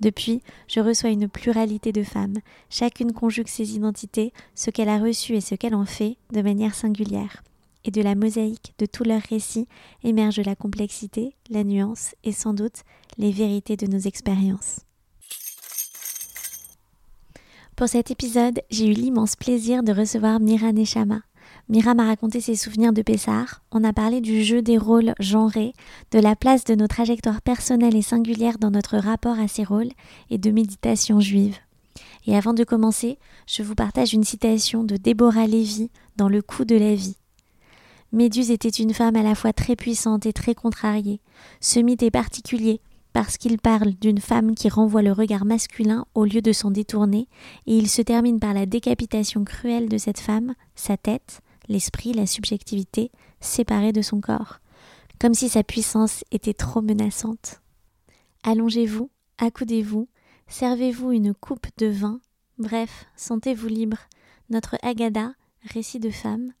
Depuis, je reçois une pluralité de femmes. Chacune conjugue ses identités, ce qu'elle a reçu et ce qu'elle en fait, de manière singulière. Et de la mosaïque de tous leurs récits émerge la complexité, la nuance et sans doute les vérités de nos expériences. Pour cet épisode, j'ai eu l'immense plaisir de recevoir Mira Nechama. Mira m'a raconté ses souvenirs de Pessard, on a parlé du jeu des rôles genrés, de la place de nos trajectoires personnelles et singulières dans notre rapport à ces rôles et de méditation juive. Et avant de commencer, je vous partage une citation de Déborah Lévy dans Le coup de la vie. Méduse était une femme à la fois très puissante et très contrariée. Ce mythe est particulier parce qu'il parle d'une femme qui renvoie le regard masculin au lieu de s'en détourner, et il se termine par la décapitation cruelle de cette femme, sa tête, l'esprit, la subjectivité, séparés de son corps, comme si sa puissance était trop menaçante. Allongez-vous, accoudez-vous, servez-vous une coupe de vin, bref, sentez-vous libre. Notre Agada, récit de femme,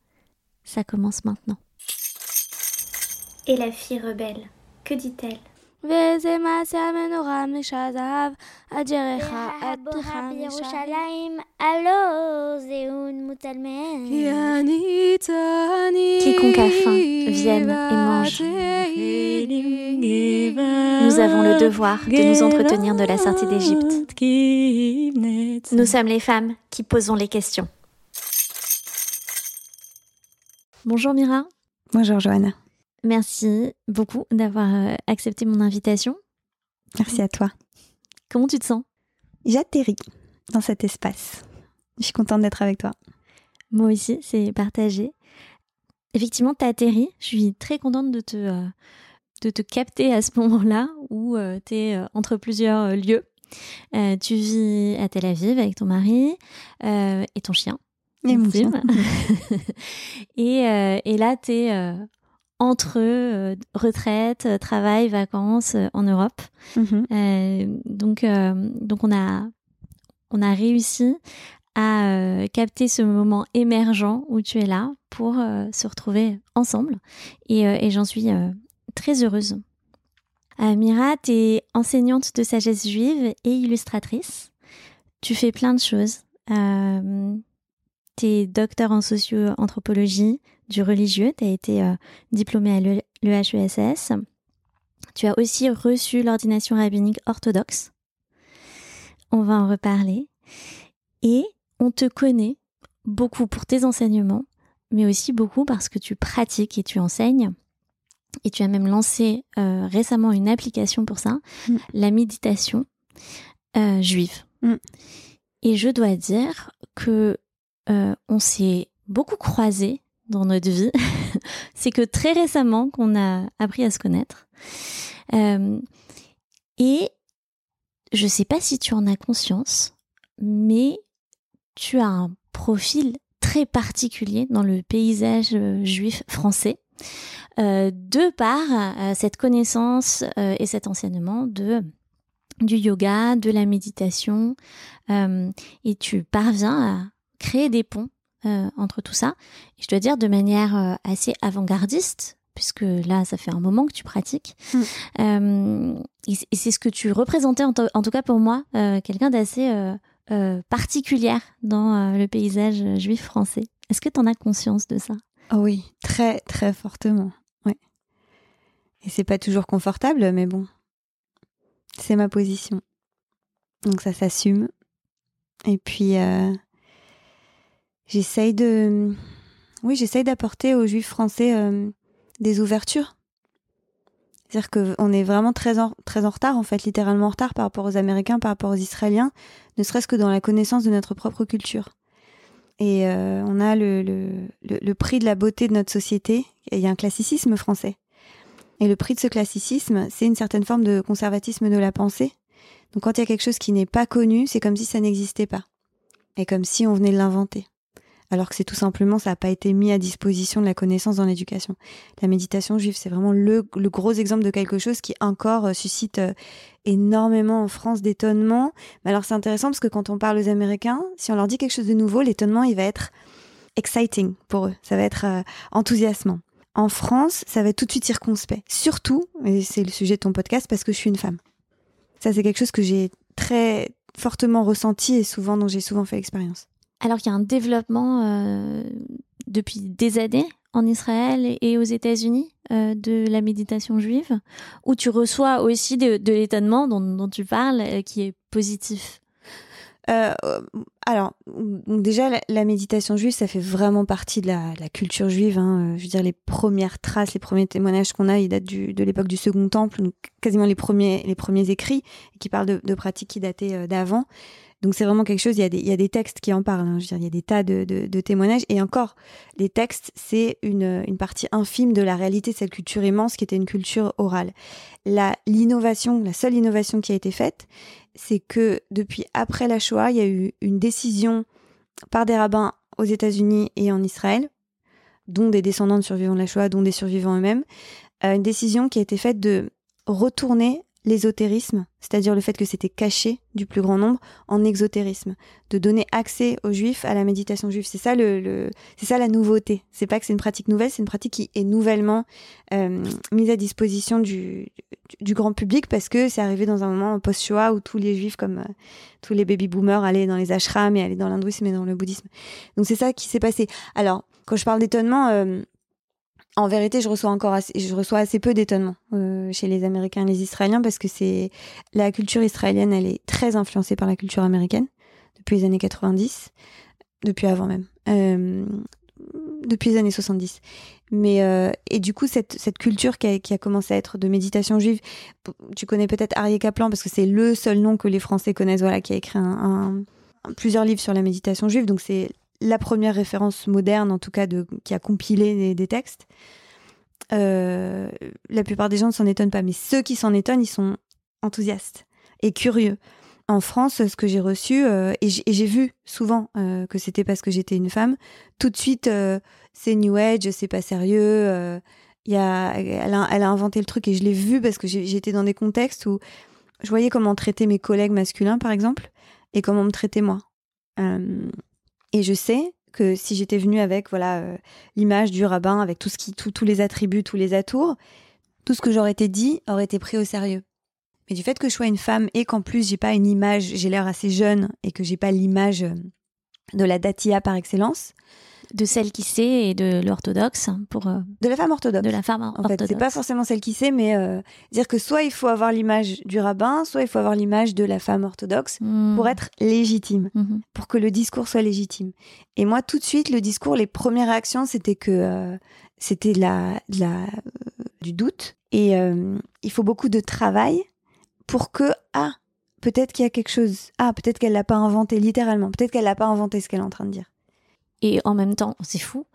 ça commence maintenant. Et la fille rebelle, que dit-elle? וזה מעשה המנורה משזהב, אג'רך והבוהה בירושלים, הלא זהון מוצלמן. Quiconque a faim, vienne et mange. Nous avons le devoir de nous entretenir de la sortie d'Égypte. Nous sommes les femmes qui posons les questions. Bonjour Mira. Bonjour Johanna. Merci beaucoup d'avoir euh, accepté mon invitation. Merci à toi. Comment tu te sens? J'atterris dans cet espace. Je suis contente d'être avec toi. Moi aussi, c'est partagé. Effectivement, tu as atterri. Je suis très contente de te, euh, de te capter à ce moment-là où tu es entre plusieurs euh, lieux. tu vis à Tel Aviv avec ton mari et ton chien. Et mon chien. et, et, là, tu es entre euh, retraite, euh, travail, vacances euh, en Europe. Mhm. donc, donc on a, on a réussi à capter ce moment émergent où tu es là pour se retrouver ensemble. Et, et j'en suis très heureuse. Mira, tu es enseignante de sagesse juive et illustratrice. Tu fais plein de choses. tu es docteur en socio-anthropologie, du religieux, tu as été euh, diplômé à l'EHESS. Tu as aussi reçu l'ordination rabbinique orthodoxe. On va en reparler. Et on te connaît beaucoup pour tes enseignements, mais aussi beaucoup parce que tu pratiques et tu enseignes. Et tu as même lancé euh, récemment une application pour ça, mm. la méditation euh, juive. Mm. Et je dois dire que on s'est beaucoup croisés dans notre vie, c'est que très récemment qu'on a appris à se connaître. Euh, et je ne sais pas si tu en as conscience, mais tu as un profil très particulier dans le paysage euh, juif français, euh, de par cette connaissance et cet enseignement de du yoga, de la méditation, et tu parviens à créer des ponts euh, entre tout ça. Et je dois dire de manière euh, assez avant-gardiste, puisque là, ça fait un moment que tu pratiques. Mm. Euh, et c'est ce que tu représentais, en, tout cas pour moi, quelqu'un d'assez particulière dans le paysage juif français. Est-ce que tu en as conscience de ça? Oh Oui, très, très fortement. Ouais. Et c'est pas toujours confortable, mais bon, c'est ma position. Donc ça s'assume. Et puis, J'essaye de, oui, j'essaye d'apporter aux juifs français des ouvertures. C'est-à-dire qu'on est vraiment très en, très en retard, en fait, littéralement en retard par rapport aux Américains, par rapport aux Israéliens, ne serait-ce que dans la connaissance de notre propre culture. Et euh, on a le, le, le, prix de la beauté de notre société. Il y a un classicisme français. Et le prix de ce classicisme, c'est une certaine forme de conservatisme de la pensée. Donc quand il y a quelque chose qui n'est pas connu, c'est comme si ça n'existait pas. Et comme si on venait de l'inventer alors que c'est tout simplement, ça n'a pas été mis à disposition de la connaissance dans l'éducation. La méditation juive, c'est vraiment le, gros exemple de quelque chose qui encore euh, suscite euh, énormément en France d'étonnement. Mais alors c'est intéressant parce que quand on parle aux Américains, si on leur dit quelque chose de nouveau, l'étonnement, il va être exciting pour eux, ça va être euh, enthousiasmant. En France, ça va être tout de suite circonspect. Surtout, et c'est le sujet de ton podcast, parce que je suis une femme. Ça, c'est quelque chose que j'ai très fortement ressenti et souvent dont j'ai souvent fait l'expérience alors qu'il y a un développement euh, depuis des années en Israël et aux États-Unis euh, de la méditation juive, où tu reçois aussi de, l'étonnement dont, tu parles, euh, qui est positif. alors, déjà, la, méditation juive, ça fait vraiment partie de la, culture juive. Hein. Je veux dire, les premières traces, les premiers témoignages qu'on a, ils datent de l'époque du Second Temple, donc quasiment les premiers, les premiers écrits qui parlent de, de pratiques qui dataient d'avant. Donc c'est vraiment quelque chose, il y, a des, textes qui en parlent, hein. je veux dire, il y a des tas de, témoignages. Et encore, les textes, c'est une, une, partie infime de la réalité de cette culture immense qui était une culture orale. L'innovation, la, seule innovation qui a été faite, c'est que depuis après la Shoah, il y a eu une décision par des rabbins aux États-Unis et en Israël, dont des descendants de survivants de la Shoah, dont des survivants eux-mêmes, euh, une décision qui a été faite de retourner l'ésotérisme, c'est-à-dire le fait que c'était caché du plus grand nombre, en exotérisme, de donner accès aux juifs à la méditation juive. C'est ça le, c'est ça la nouveauté. C'est pas que c'est une pratique nouvelle, c'est une pratique qui est nouvellement euh, mise à disposition du, grand public parce que c'est arrivé dans un moment post-Shoah où tous les juifs, comme euh, tous les baby boomers, allaient dans les ashrams et allaient dans l'hindouisme et dans le bouddhisme. Donc c'est ça qui s'est passé. Alors quand je parle d'étonnement. Euh, en vérité, je reçois encore assez, je reçois assez peu d'étonnement euh, chez les Américains et les Israéliens parce que c'est la culture israélienne, elle est très influencée par la culture américaine depuis les années 90, depuis avant même, euh, depuis les années 70. Mais euh, et du coup cette, cette culture qui a, commencé à être de méditation juive, tu connais peut-être Arié Kaplan parce que c'est le seul nom que les Français connaissent, voilà, qui a écrit plusieurs livres sur la méditation juive. Donc c'est la première référence moderne, en tout cas, de, qui a compilé des, textes. Euh, la plupart des gens ne s'en étonnent pas, mais ceux qui s'en étonnent, ils sont enthousiastes et curieux. En France, ce que j'ai reçu, euh, et j'ai vu souvent euh, que c'était parce que j'étais une femme, tout de suite, c'est New Age, c'est pas sérieux. Y a, elle, a, elle, a, inventé le truc et je l'ai vu parce que j'étais dans des contextes où je voyais comment traiter mes collègues masculins, par exemple, et comment me traiter moi. Et je sais que si j'étais venue avec voilà euh, l'image du rabbin, avec tout ce qui, tous les attributs, tous les atours, tout ce que j'aurais été dit aurait été pris au sérieux. Mais du fait que je sois une femme et qu'en plus j'ai pas une image, j'ai l'air assez jeune et que j'ai pas l'image euh, de la datia par excellence, de celle qui sait et de l'orthodoxe pour euh, de la femme orthodoxe. De la femme en orthodoxe. fait, c'est pas forcément celle qui sait, mais euh, dire que soit il faut avoir l'image du rabbin, soit il faut avoir l'image de la femme orthodoxe pour hmm. être légitime, hmm. pour que le discours soit légitime. Et moi, tout de suite, le discours, les premières réactions, c'était que euh, c'était la, la du doute et il faut beaucoup de travail pour que ah peut-être qu'il y a quelque chose ah peut-être qu'elle l'a pas inventé littéralement peut-être qu'elle l'a pas inventé ce qu'elle est en train de dire et en même temps, c'est fou,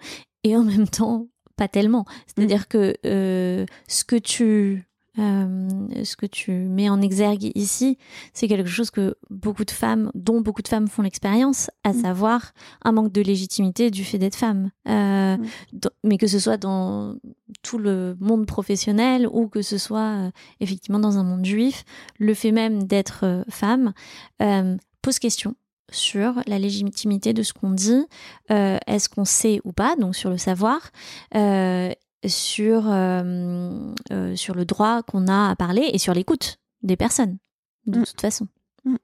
et en même temps, pas tellement. C'est-à-dire que euh, ce que tu euh, ce que tu mets en exergue ici, c'est quelque chose que beaucoup de femmes, dont beaucoup de femmes font l'expérience, à mm. savoir un manque de légitimité du fait d'être femme. Euh, mm. mais que ce soit dans tout le monde professionnel ou que ce soit effectivement dans un monde juif, le fait même d'être femme pose question sur la légitimité de ce qu'on dit, euh, est-ce qu'on sait ou pas, donc sur le savoir, euh, sur, euh, sur le droit qu'on a à parler et sur l'écoute des personnes, de mm. toute façon. Mm.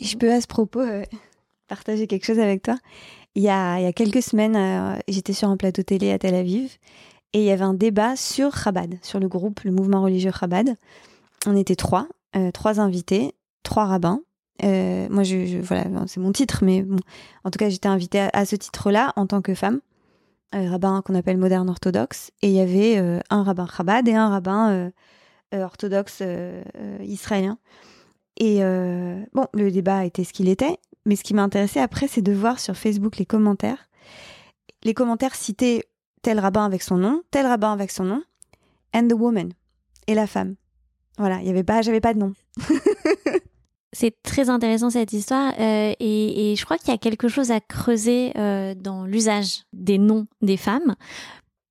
Je peux à ce propos partager quelque chose avec toi. Il y a, il y a quelques semaines, j'étais sur un plateau télé à Tel Aviv et il y avait un débat sur Chabad, sur le groupe, le mouvement religieux Chabad. On était trois, trois invités trois rabbins moi, je, voilà, c'est mon titre, mais en tout cas, j'étais invitée à, ce titre-là en tant que femme, rabbin qu'on appelle moderne orthodoxe, et il y avait un rabbin Chabad et un rabbin orthodoxe israélien. Et bon, le débat était ce qu'il était, mais ce qui m'a intéressé après, c'est de voir sur Facebook les commentaires. Les commentaires citaient tel rabbin avec son nom, tel rabbin avec son nom, and the woman, et la femme. Voilà, il y avait pas, j'avais pas de nom. C'est très intéressant cette histoire euh, et, je crois qu'il y a quelque chose à creuser euh, dans l'usage des noms des femmes.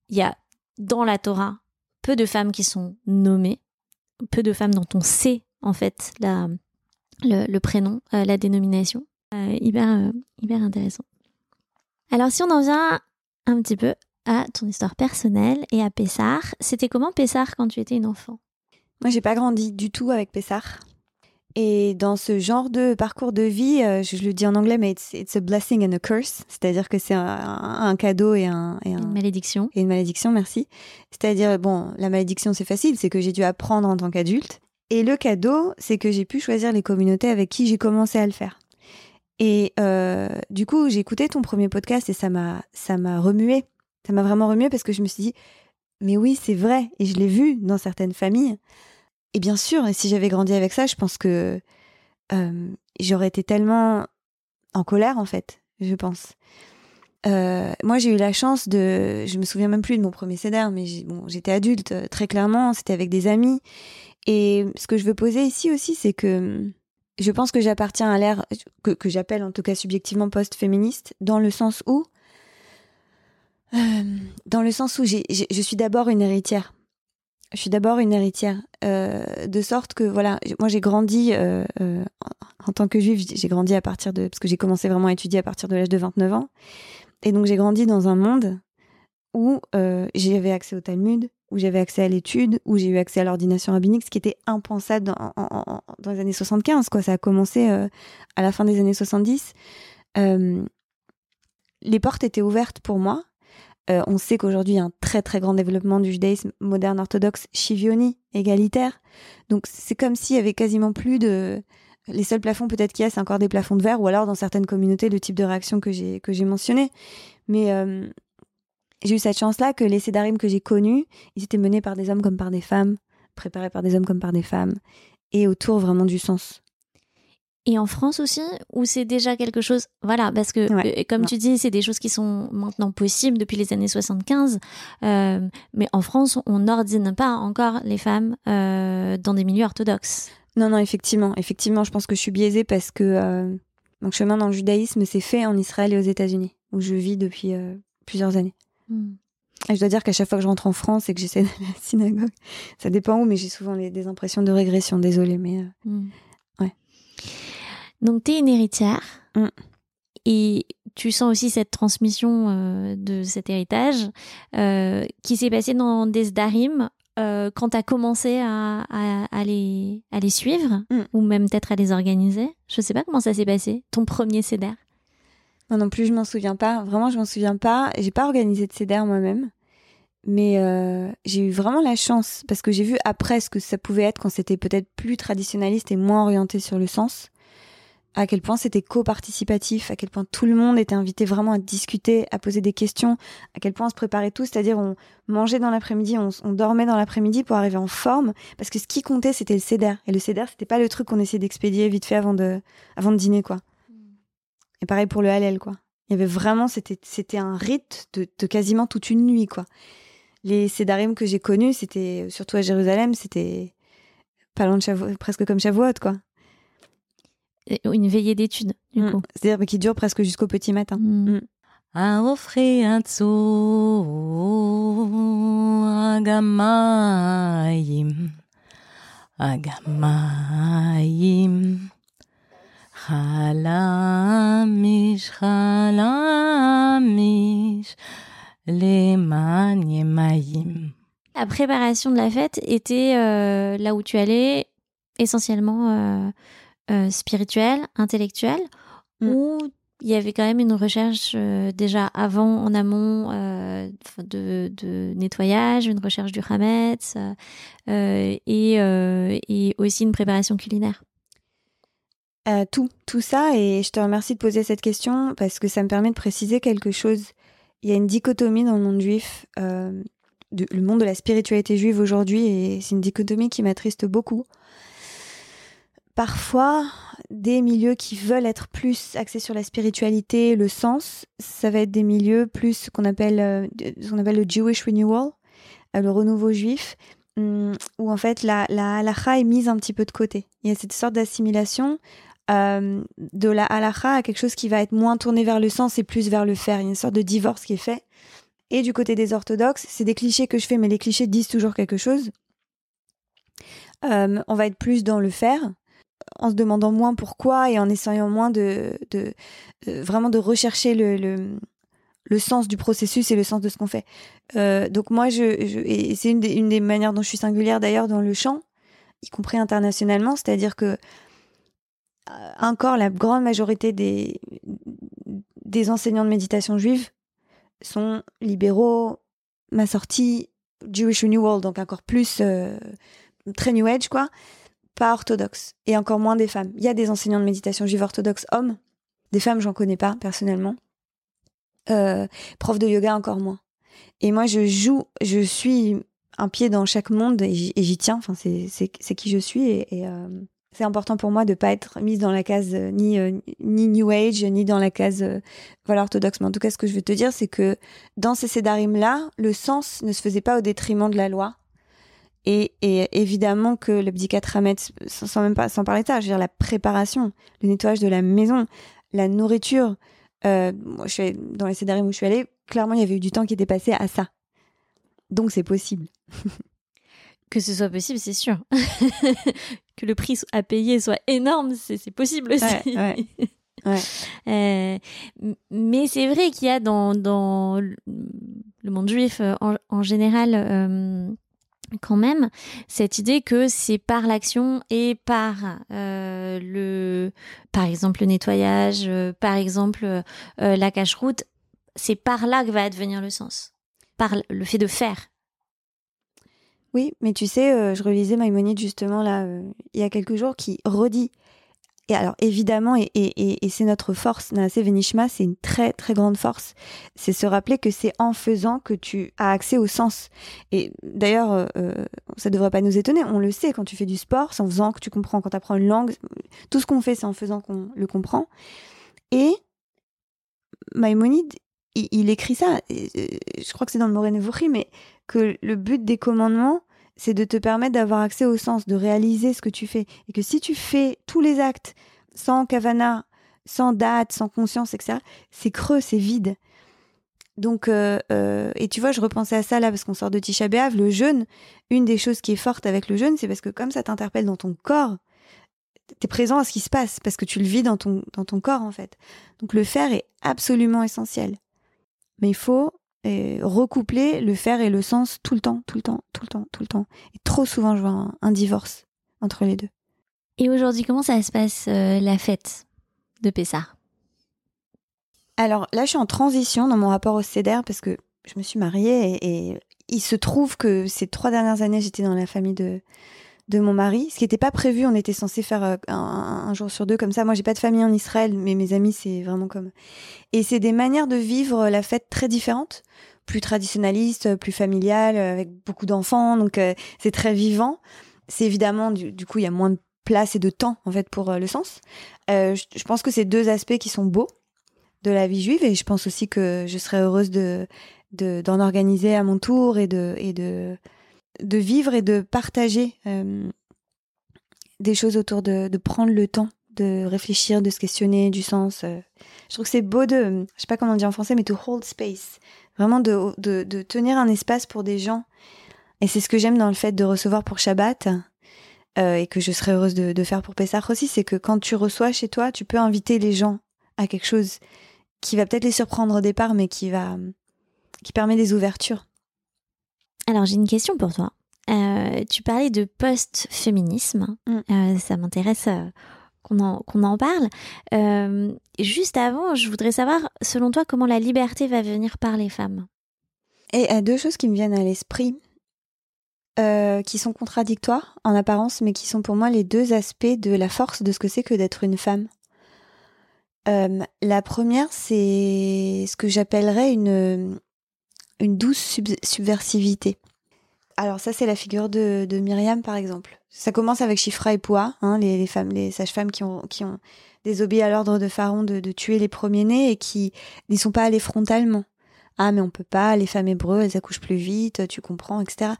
Il y a dans la Torah peu de femmes qui sont nommées, peu de femmes dont on sait en fait la, le, prénom, euh, la dénomination. hyper, hyper intéressant. Alors si on en vient un petit peu à ton histoire personnelle et à Pessar, c'était comment Pessar quand tu étais une enfant? Moi, j'ai pas grandi du tout avec Pessar. Et dans ce genre de parcours de vie, euh, je, le dis en anglais, mais it's, a blessing and a curse. C'est-à-dire que c'est un, cadeau et, un, une malédiction. Et une malédiction, merci. C'est-à-dire, bon, la malédiction, c'est facile, c'est que j'ai dû apprendre en tant qu'adulte. Et le cadeau, c'est que j'ai pu choisir les communautés avec qui j'ai commencé à le faire. Et euh, du coup, j'ai écouté ton premier podcast et ça m'a, ça m'a remué. Ça m'a vraiment remué parce que je me suis dit, mais oui, c'est vrai. Et je l'ai vu dans certaines familles. Et bien sûr, si j'avais grandi avec ça, je pense que j'aurais été tellement en colère, en fait, je pense. Moi, j'ai eu la chance de. Je me souviens même plus de mon premier CEDER, mais j'étais adulte, euh, très clairement, c'était avec des amis. Et ce que je veux poser ici aussi, c'est que je pense que j'appartiens à l'ère que, que j'appelle en tout cas subjectivement post-féministe, dans le sens où. dans le sens où je suis d'abord une héritière je suis d'abord une héritière, euh, de sorte que voilà, moi j'ai grandi euh, euh, en, tant que juive, j'ai grandi à partir de parce que j'ai commencé vraiment à étudier à partir de l'âge de 29 ans, et donc j'ai grandi dans un monde où j'avais accès au Talmud, où j'avais accès à l'étude, où j'ai eu accès à l'ordination rabbinique, ce qui était impensable dans, dans, les années 75, quoi. Ça a commencé à la fin des années 70. les portes étaient ouvertes pour moi. Euh, on sait qu'aujourd'hui, il y a un très très grand développement du judaïsme moderne orthodoxe, chivioni, égalitaire. Donc c'est comme s'il y avait quasiment plus de... Les seuls plafonds peut-être qu'il y a, c'est encore des plafonds de verre, ou alors dans certaines communautés, le type de réaction que j'ai que j'ai mentionné. Mais euh, j'ai eu cette chance-là que les sédarim que j'ai connus, ils étaient menés par des hommes comme par des femmes, préparés par des hommes comme par des femmes, et autour vraiment du sens et en France aussi, où c'est déjà quelque chose, voilà, parce que euh, comme tu dis, c'est des choses qui sont maintenant possibles depuis les années 75, euh, mais en France, on n'ordine pas encore les femmes euh, dans des milieux orthodoxes. Non, non, effectivement, effectivement, je pense que je suis biaisée parce que mon chemin dans le judaïsme s'est fait en Israël et aux États-Unis, où je vis depuis plusieurs années. Hmm. Et je dois dire qu'à chaque fois que je rentre en France et que j'essaie d'aller à la synagogue, ça dépend où, mais j'ai souvent des impressions de régression, désolée, mais hmm. Donc, tu es une héritière. Mm. Et tu sens aussi cette transmission euh, de cet héritage euh, qui s'est passé dans des Sdarim euh, quand tu as commencé à, à, les, à les suivre mm. ou même peut-être à les organiser. Je sais pas comment ça s'est passé, ton premier CEDER. Non, non plus, je m'en souviens pas. Vraiment, je m'en souviens pas. J'ai pas organisé de CEDER moi-même. Mais j'ai eu vraiment la chance parce que j'ai vu après ce que ça pouvait être quand c'était peut-être plus traditionnaliste et moins orienté sur le sens à quel point c'était co-participatif, à quel point tout le monde était invité vraiment à discuter, à poser des questions, à quel point on se préparait tous, c'est-à-dire on mangeait dans l'après-midi, on, dormait dans l'après-midi pour arriver en forme, parce que ce qui comptait c'était le CEDER, et le CEDER c'était pas le truc qu'on essayait d'expédier vite fait avant de, avant de dîner, quoi. Et pareil pour le Hallel, quoi. Il y avait vraiment, c'était, c'était un rite de, quasiment toute une nuit, quoi. Les Cédarim que j'ai connus, c'était, surtout à Jérusalem, c'était pas loin de presque comme Shavuot, quoi une veillée d'études, du mm. coup. C'est-à-dire qui dure presque jusqu'au petit matin. Mm. Mm. agamayim, agamayim, chalamish, chalamish, leman La préparation de la fête était euh, là où tu allais essentiellement euh, euh, spirituelle, intellectuelle, mm. où il y avait quand même une recherche euh, déjà avant, en amont, euh, de, nettoyage, une recherche du Hametz et, et aussi une préparation culinaire. Euh, tout, tout ça, et je te remercie de poser cette question parce que ça me permet de préciser quelque chose. Il y a une dichotomie dans le monde juif, euh, de- le monde de la spiritualité juive aujourd'hui, et c'est une dichotomie qui m'attriste beaucoup. Parfois, des milieux qui veulent être plus axés sur la spiritualité, le sens, ça va être des milieux plus qu'on appelle, euh, ce qu'on appelle le Jewish Renewal, euh, le renouveau juif, hum, où en fait la, la halakha est mise un petit peu de côté. Il y a cette sorte d'assimilation euh, de la halakha à quelque chose qui va être moins tourné vers le sens et plus vers le faire. Il y a une sorte de divorce qui est fait. Et du côté des orthodoxes, c'est des clichés que je fais, mais les clichés disent toujours quelque chose. On va être plus dans le faire, en se demandant moins pourquoi et en essayant moins de, de- vraiment de rechercher le, sens du processus et le sens de ce qu'on fait. Euh, donc moi, je, c'est une des, manières dont je suis singulière d'ailleurs dans le chant, y compris internationalement, c'est-à-dire que euh, encore la grande majorité des, enseignants de méditation juive sont libéraux, ma sortie, Jewish Renewal, donc encore plus euh, très New Age, quoi, pas orthodoxe, et encore moins des femmes. Il y a des enseignants de méditation juive orthodoxes hommes, des femmes, j'en connais pas personnellement. Euh, prof de yoga, encore moins. Et moi, je joue, je suis un pied dans chaque monde et j'y tiens, enfin, c'est qui je suis et. euh, c'est important pour moi de pas être mise dans la case euh, ni euh, ni New Age ni dans la case voilà orthodoxe. Mais en tout cas, ce que je veux te dire, c'est que dans ces sédarim là, le sens ne se faisait pas au détriment de la loi. Et, et évidemment que le bdikat Hametz, sans, même pas sans parler de ça, je veux dire la préparation, le nettoyage de la maison, la nourriture. Euh, moi, je suis dans les sédarim où je suis allée, clairement, il y avait eu du temps qui était passé à ça. Donc c'est possible. Que ce soit possible, c'est sûr. que le prix à payer soit énorme, c'est possible aussi. Ouais, ouais. Ouais. Euh, mais c'est vrai qu'il y a dans, dans le monde juif euh, en, en général euh, quand même cette idée que c'est par l'action et par euh, le par exemple le nettoyage, euh, par exemple euh, la cache-route, c'est par là que va advenir le sens. Par le fait de faire. Oui, mais tu sais, je relisais Maïmonide justement là il y a quelques jours qui redit. Et alors évidemment, et, et, et, c'est notre force, Naasé Venishma, c'est une très très grande force. C'est se rappeler que c'est en faisant que tu as accès au sens. Et d'ailleurs, euh, euh, ça devrait pas nous étonner, on le sait quand tu fais du sport, c'est en faisant que tu comprends, quand tu apprends une langue, tout ce qu'on fait, c'est en faisant qu'on le comprend. Et Maïmonide, il, écrit ça, euh, je crois que c'est dans le Moré Nevuchi, mais que le but des commandements, c'est de te permettre d'avoir accès au sens, de réaliser ce que tu fais. Et que si tu fais tous les actes sans kavana, sans date, sans conscience, etc., c'est creux, c'est vide. Donc, euh, euh, et tu vois, je repensais à ça là parce qu'on sort de Tisha B'Av, le jeûne. Une des choses qui est forte avec le jeûne, c'est parce que comme ça t'interpelle dans ton corps, t'es présent à ce qui se passe parce que tu le vis dans ton dans ton corps en fait. Donc le faire est absolument essentiel. Mais il faut recoupler le faire et le sens tout le temps, tout le temps, tout le temps, tout le temps. Et trop souvent, je vois un, un divorce entre les deux. Et aujourd'hui, comment ça se passe euh, la fête de Pessah? Alors là, je suis en transition dans mon rapport au CEDER parce que je me suis mariée et, et il se trouve que ces trois dernières années, j'étais dans la famille de, de mon mari. Ce qui n'était pas prévu, on était censé faire euh, un, jour sur deux comme ça. Moi, j'ai pas de famille en Israël, mais mes amis, c'est vraiment comme. Et c'est des manières de vivre la fête très différentes, plus traditionnalistes, plus familiales, avec beaucoup d'enfants. Donc euh, c'est très vivant. C'est évidemment, du, coup, il y a moins de place et de temps en fait pour euh, le sens. Euh, je, pense que c'est deux aspects qui sont beaux de la vie juive et je pense aussi que je serais heureuse de- d'en organiser à mon tour et de et de de vivre et de partager euh, des choses autour de de prendre le temps de réfléchir, de se questionner du sens. euh. Je trouve que c'est beau de, je sais pas comment on dit en français, mais to hold space, vraiment de de, tenir un espace pour des gens. Et c'est ce que j'aime dans le fait de recevoir pour Shabbat. euh, et que je serais heureuse de, de faire pour Pessah aussi, c'est que quand tu reçois chez toi, tu peux inviter les gens à quelque chose qui va peut-être les surprendre au départ, mais qui va qui permet des ouvertures. Alors j'ai une question pour toi. Euh, tu parlais de post-féminisme. Mm. Euh, ça m'intéresse euh, qu'on en, en parle. Juste avant, je voudrais savoir, selon toi, comment la liberté va venir par les femmes? Et il y a deux choses qui me viennent à l'esprit. qui sont contradictoires en apparence, mais qui sont pour moi les deux aspects de la force de ce que c'est que d'être une femme. La première, c'est ce que j'appellerais une, une douce sub- subversivité. Alors ça, c'est la figure de, de Myriam, par exemple. Ça commence avec Chifra et Poua, hein, les, femmes, les sages-femmes qui ont, qui ont désobéi à l'ordre de Pharaon de, tuer les premiers-nés et qui n'y sont pas allés frontalement. Ah, mais on peut pas, les femmes hébreux, elles accouchent plus vite, tu comprends, etc.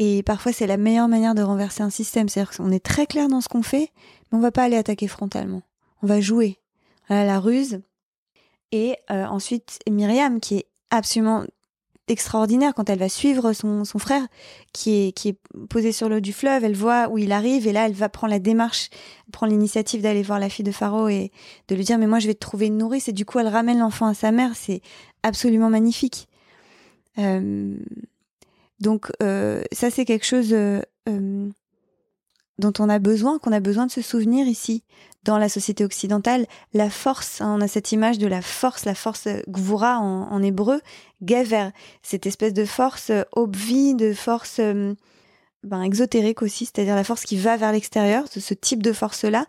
Et parfois, c'est la meilleure manière de renverser un système. C'est-à-dire qu'on est très clair dans ce qu'on fait, mais on va pas aller attaquer frontalement. On va jouer. Voilà, la ruse. Et euh, ensuite, Myriam, qui est absolument extraordinaire quand elle va suivre son, frère qui est, qui est posé sur l'eau du fleuve, elle voit où il arrive et là elle va prendre la démarche, elle prend l'initiative d'aller voir la fille de Pharaon et de lui dire mais moi je vais te trouver une nourrice. Et du coup elle ramène l'enfant à sa mère, c'est absolument magnifique. Euh, donc euh, ça c'est quelque chose euh, dont on a besoin, qu'on a besoin de se souvenir ici dans la société occidentale. La force, hein, on a cette image de la force, la force euh, gvura en, hébreu, gever, cette espèce de force euh, obvi, de force euh, ben, exotérique aussi, c'est-à-dire la force qui va vers l'extérieur, ce, ce type de force-là.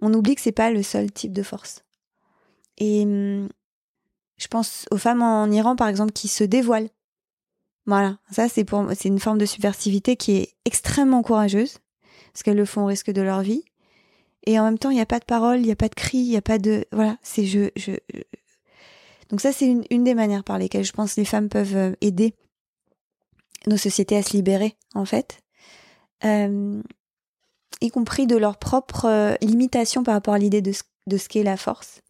On oublie que c'est pas le seul type de force. Et hum, je pense aux femmes en Iran, par exemple, qui se dévoilent. Voilà, ça c'est pour c'est une forme de subversivité qui est extrêmement courageuse parce qu'elles le font au risque de leur vie. Et en même temps, il n'y a pas de parole, il n'y a pas de cri, il n'y a pas de voilà, c'est je, je donc ça c'est une, des manières par lesquelles je pense les femmes peuvent euh, aider nos sociétés à se libérer en fait, y compris de leur propre euh, limitation par rapport à l'idée de ce, de ce qu'est la force.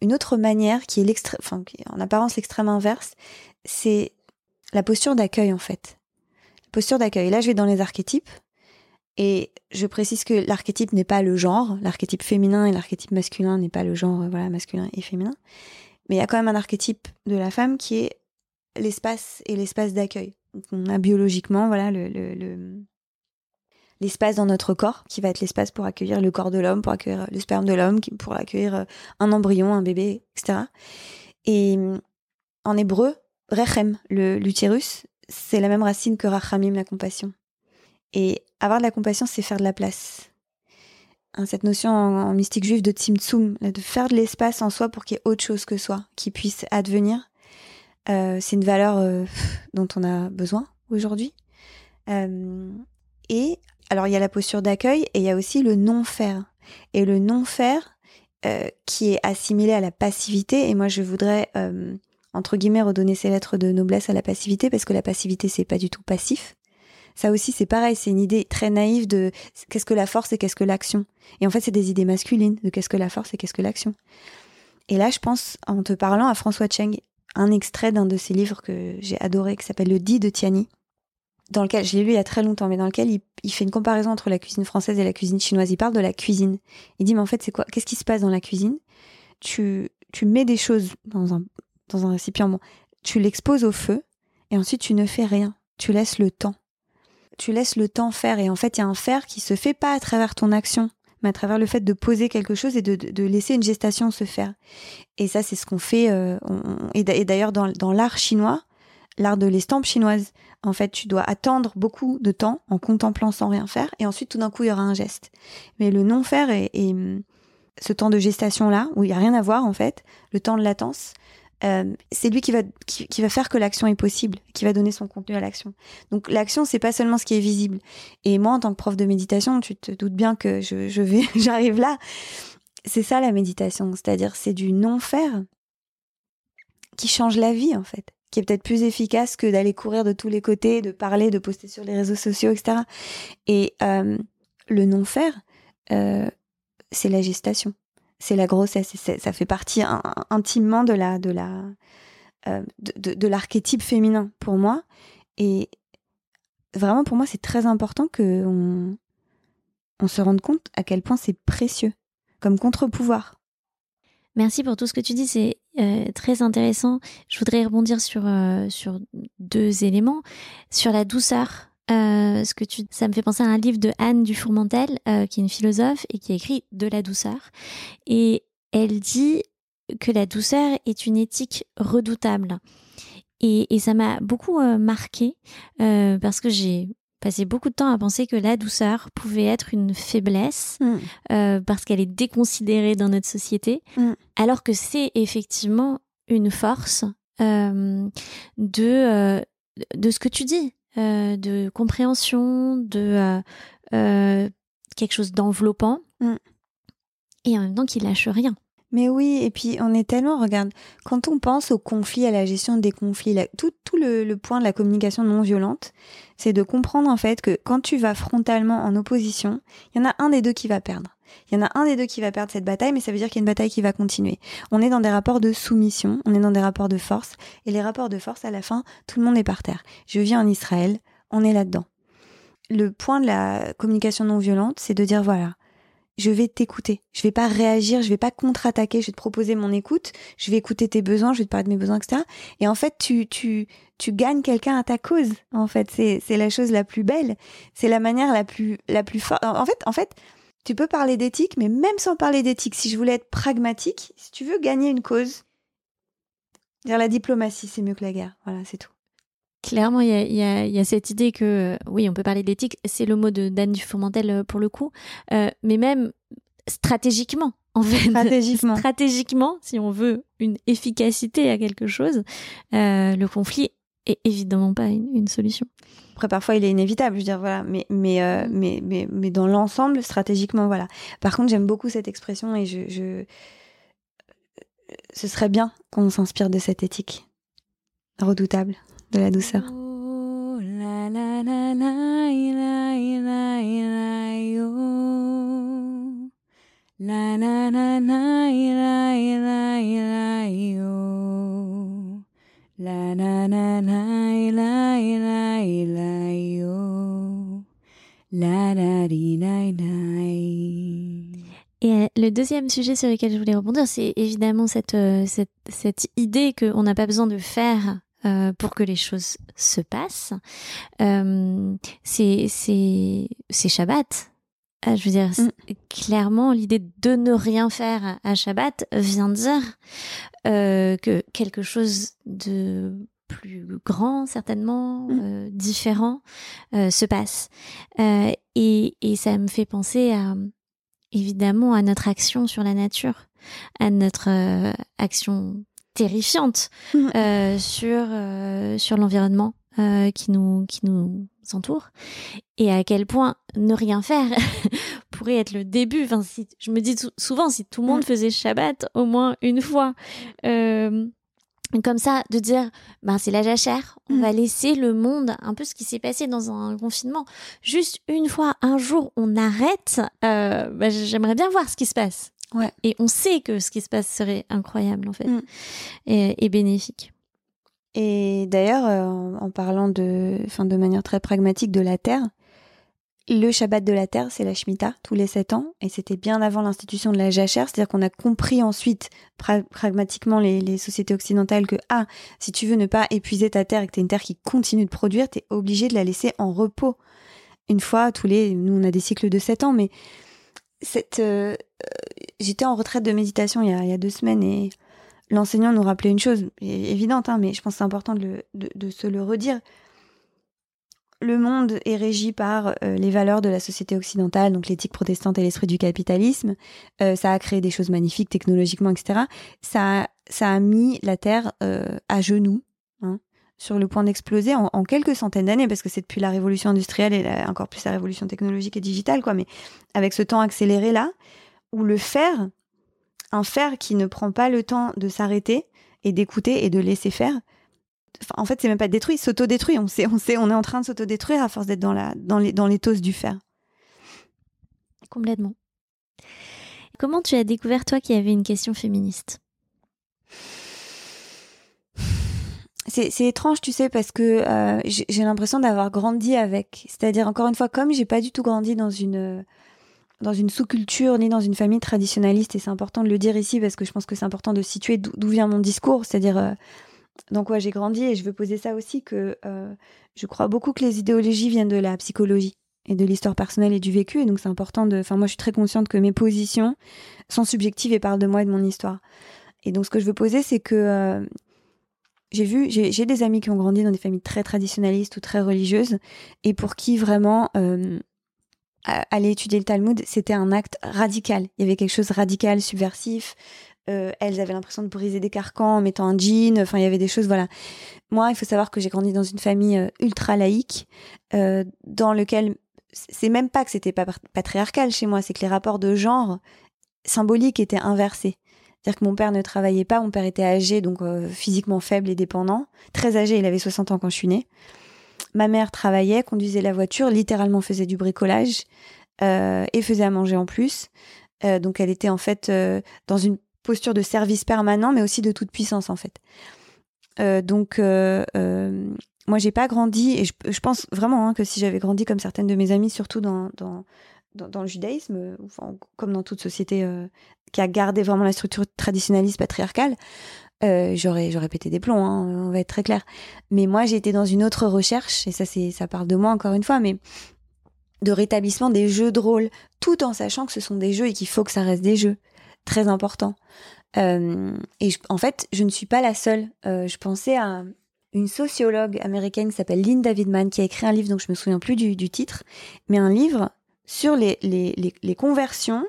Une autre manière qui est l'extrême, qui est en apparence l'extrême inverse, c'est la posture d'accueil en fait. La posture d'accueil. Là, je vais dans les archétypes. Et je précise que l'archétype n'est pas le genre, l'archétype féminin et l'archétype masculin n'est pas le genre euh, voilà masculin et féminin, mais il y a quand même un archétype de la femme qui est l'espace et l'espace d'accueil. On a biologiquement voilà le, le- le- l'espace dans notre corps qui va être l'espace pour accueillir le corps de l'homme, pour accueillir le sperme de l'homme, pour accueillir euh, un embryon, un bébé, etc. Et euh, en hébreu, rechem, l'utérus, c'est la même racine que rachamim, la compassion. Et avoir de la compassion, c'est faire de la place. Hein, cette notion en, mystique juive de tzimtzum, de faire de l'espace en soi pour qu'il y ait autre chose que soi, qui puisse advenir, euh, c'est une valeur euh, dont on a besoin aujourd'hui. Euh, et alors, il y a la posture d'accueil et il y a aussi le non-faire. Et le non-faire, qui est assimilé à la passivité, et moi je voudrais, entre guillemets, redonner ces lettres de noblesse à la passivité, parce que la passivité, c'est pas du tout passif. Ça aussi, c'est pareil, c'est une idée très naïve de qu'est-ce que la force et qu'est-ce que l'action. Et en fait, c'est des idées masculines de qu'est-ce que la force et qu'est-ce que l'action. Et là, je pense, en te parlant à François Cheng, un extrait d'un de ses livres que j'ai adoré, qui s'appelle Le Dit de Tiani, dans lequel, je l'ai lu il y a très longtemps, mais dans lequel il, fait une comparaison entre la cuisine française et la cuisine chinoise. Il parle de la cuisine. Il dit, mais en fait, c'est quoi Qu'est-ce qui se passe dans la cuisine? Tu, mets des choses dans un, récipient, tu l'exposes au feu, et ensuite tu ne fais rien. Tu laisses le temps. Tu laisses le temps faire, et en fait, il y a un faire qui se fait pas à travers ton action, mais à travers le fait de poser quelque chose et de, laisser une gestation se faire. Et ça, c'est ce qu'on fait. euh, et d'a- et d'ailleurs, dans, l'art chinois, l'art de l'estampe chinoise, en fait, tu dois attendre beaucoup de temps en contemplant sans rien faire, et ensuite, tout d'un coup, il y aura un geste. Mais le non-faire et, et, ce temps de gestation-là, où il n'y a rien à voir, en fait, le temps de latence, euh, c'est lui qui va, qui, va faire que l'action est possible, qui va donner son contenu à l'action. Donc l'action, c'est pas seulement ce qui est visible. Et moi, en tant que prof de méditation, tu te doutes bien que je, je vais, j'arrive là. C'est ça la méditation, c'est-à-dire c'est du non-faire qui change la vie en fait, qui est peut-être plus efficace que d'aller courir de tous les côtés, de parler, de poster sur les réseaux sociaux, etc. Et euh, le non-faire, euh, c'est la gestation, c'est la grossesse, ça fait partie in- intimement de la de la euh, de, l'archétype féminin pour moi. Et vraiment pour moi, c'est très important que on, on se rende compte à quel point c'est précieux comme contre-pouvoir. Merci pour tout ce que tu dis, c'est euh, très intéressant. Je voudrais rebondir sur, euh, sur deux éléments. Sur la douceur, euh, ce que tu, ça me fait penser à un livre de Anne Dufourmentel, euh, qui est une philosophe et qui écrit De la douceur. Et elle dit que la douceur est une éthique redoutable. Et, et ça m'a beaucoup euh, marqué euh, parce que j'ai passé beaucoup de temps à penser que la douceur pouvait être une faiblesse Mm. euh, parce qu'elle est déconsidérée dans notre société, Mm. alors que c'est effectivement une force de, de ce que tu dis, de compréhension, de euh, euh, quelque chose d'enveloppant, Mm. et en même temps qui lâche rien. Mais oui, et puis on est tellement, regarde, quand on pense au conflit, à la gestion des conflits, la- tout, tout le, le point de la communication non violente, c'est de comprendre en fait que quand tu vas frontalement en opposition, il y en a un des deux qui va perdre. Il y en a un des deux qui va perdre cette bataille, mais ça veut dire qu'il y a une bataille qui va continuer. On est dans des rapports de soumission, on est dans des rapports de force, et les rapports de force, à la fin, tout le monde est par terre. Je vis en Israël, on est là-dedans. Le point de la communication non violente, c'est de dire voilà, je vais t'écouter. Je vais pas réagir, je vais pas contre-attaquer, je vais te proposer mon écoute, je vais écouter tes besoins, je vais te parler de mes besoins, etc. Et en fait, tu, gagnes quelqu'un à ta cause. En fait, c'est, c'est la chose la plus belle. C'est la manière la plus, la plus forte. En fait, en fait, tu peux parler d'éthique, mais même sans parler d'éthique, si je voulais être pragmatique, si tu veux gagner une cause, dire la diplomatie, c'est mieux que la guerre. Voilà, c'est tout. Clairement, il y a, il y a- il y a cette idée que, euh, oui, on peut parler d'éthique, c'est le mot de Dan Dufourmentel euh, pour le coup, euh, mais même stratégiquement, en fait. Stratégiquement. Stratégiquement, si on veut une efficacité à quelque chose, euh, le conflit est évidemment pas une, une solution. Après, parfois, il est inévitable, je veux dire, voilà. Mais, mais, euh, mais, mais, mais dans l'ensemble, stratégiquement, voilà. Par contre, j'aime beaucoup cette expression et je, je... ce serait bien qu'on s'inspire de cette éthique redoutable de la douceur. Oh, la la la la La la la la la. Et euh, le deuxième sujet sur lequel je voulais rebondir, c'est évidemment cette, euh, cette, cette idée qu'on n'a pas besoin de faire euh, pour que les choses se passent. Euh, c'est Shabbat. Ah, je veux dire, c'est- clairement, l'idée de ne rien faire à Shabbat vient dire euh, que quelque chose de plus grand, certainement, Mm. euh, différent, euh, se passe. Euh, et, et ça me fait penser à, évidemment à notre action sur la nature, à notre euh, action terrifiante Mhm. euh, sur euh, sur l'environnement euh, qui nous qui nous entoure et à quel point ne rien faire pourrait être le début. Enfin, si, je me dis sou- souvent si tout le monde Mhm. faisait Shabbat au moins une fois. euh, comme ça, de dire, ben c'est la jachère, on Mhm. va laisser le monde, un peu ce qui s'est passé dans un confinement, juste une fois, un jour, on arrête, euh, ben, j'aimerais bien voir ce qui se passe. Ouais. Et on sait que ce qui se passe serait incroyable, en fait, Mm. et, et bénéfique. Et d'ailleurs, euh, en, parlant de, de manière très pragmatique de la Terre, le Shabbat de la Terre, c'est la Shemitah, tous les sept ans, et c'était bien avant l'institution de la jachère, c'est-à-dire qu'on a compris ensuite, pra- pragmatiquement, les, sociétés occidentales, que, ah, si tu veux ne pas épuiser ta terre et que tu une terre qui continue de produire, tu es obligé de la laisser en repos. Une fois, tous les, nous, on a des cycles de sept ans, mais cette, euh, euh, j'étais en retraite de méditation il il y a deux semaines et l'enseignant nous rappelait une chose évidente, hein, mais je pense que c'est important de, se le redire. Le monde est régi par euh, les valeurs de la société occidentale, donc l'éthique protestante et l'esprit du capitalisme. Euh, ça a créé des choses magnifiques technologiquement, etc. Ça, a- ça a mis la Terre euh, à genoux, hein, sur le point d'exploser en, quelques centaines d'années, parce que c'est depuis la révolution industrielle et encore plus la révolution technologique et digitale, quoi. Mais avec ce temps accéléré là, où le fer, un fer qui ne prend pas le temps de s'arrêter et d'écouter et de laisser faire, en fait, c'est même pas détruit, il s'autodétruit. On sait, on sait, on est en train de s'autodétruire à force d'être dans la, dans les, dans l'éthos du fer. Complètement. Comment tu as découvert, toi, qu'il y avait une question féministe? C'est, étrange, tu sais, parce que euh, j'ai, j'ai l'impression d'avoir grandi avec. C'est-à-dire, encore une fois, comme j'ai pas du tout grandi dans une dans une sous-culture ni dans une famille traditionnaliste, et c'est important de le dire ici parce que je pense que c'est important de situer d'où, vient mon discours, c'est-à-dire euh, dans quoi j'ai grandi, et je veux poser ça aussi que euh, je crois beaucoup que les idéologies viennent de la psychologie et de l'histoire personnelle et du vécu, et donc c'est important de. Enfin, moi, je suis très consciente que mes positions sont subjectives et parlent de moi et de mon histoire. Et donc, ce que je veux poser, c'est que euh, j'ai vu, j'ai des amis qui ont grandi dans des familles très traditionnalistes ou très religieuses et pour qui vraiment euh, aller étudier le Talmud, c'était un acte radical. Il y avait quelque chose de radical, subversif. Euh, elles avaient l'impression de briser des carcans en mettant un jean. Enfin, il y avait des choses, voilà. Moi, il faut savoir que j'ai grandi dans une famille euh, ultra laïque, euh, dans lequel c'est même pas que c'était pas patriarcal chez moi, c'est que les rapports de genre symboliques étaient inversés. C'est-à-dire que mon père ne travaillait pas, mon père était âgé, donc physiquement faible et dépendant. Très âgé, il avait 60 ans quand je suis née. Ma mère travaillait, conduisait la voiture, littéralement faisait du bricolage euh, et faisait à manger en plus. Euh, donc elle était en fait euh, dans une posture de service permanent, mais aussi de toute puissance en fait. Donc moi j'ai pas grandi et je, pense vraiment hein, que si j'avais grandi comme certaines de mes amies, surtout dans, dans, le judaïsme, euh, enfin, comme dans toute société euh, qui a gardé vraiment la structure traditionnaliste patriarcale, euh, j'aurais j'aurais pété des plombs, hein, on va être très clair. Mais moi j'ai été dans une autre recherche et ça c'est ça parle de moi encore une fois, mais de rétablissement des jeux de rôle, tout en sachant que ce sont des jeux et qu'il faut que ça reste des jeux. Très important. Et en fait, je ne suis pas la seule. Je pensais à une sociologue américaine qui s'appelle Lynn Davidman, qui a écrit un livre, donc je me souviens plus du, du titre, mais un livre sur les, les, les, conversions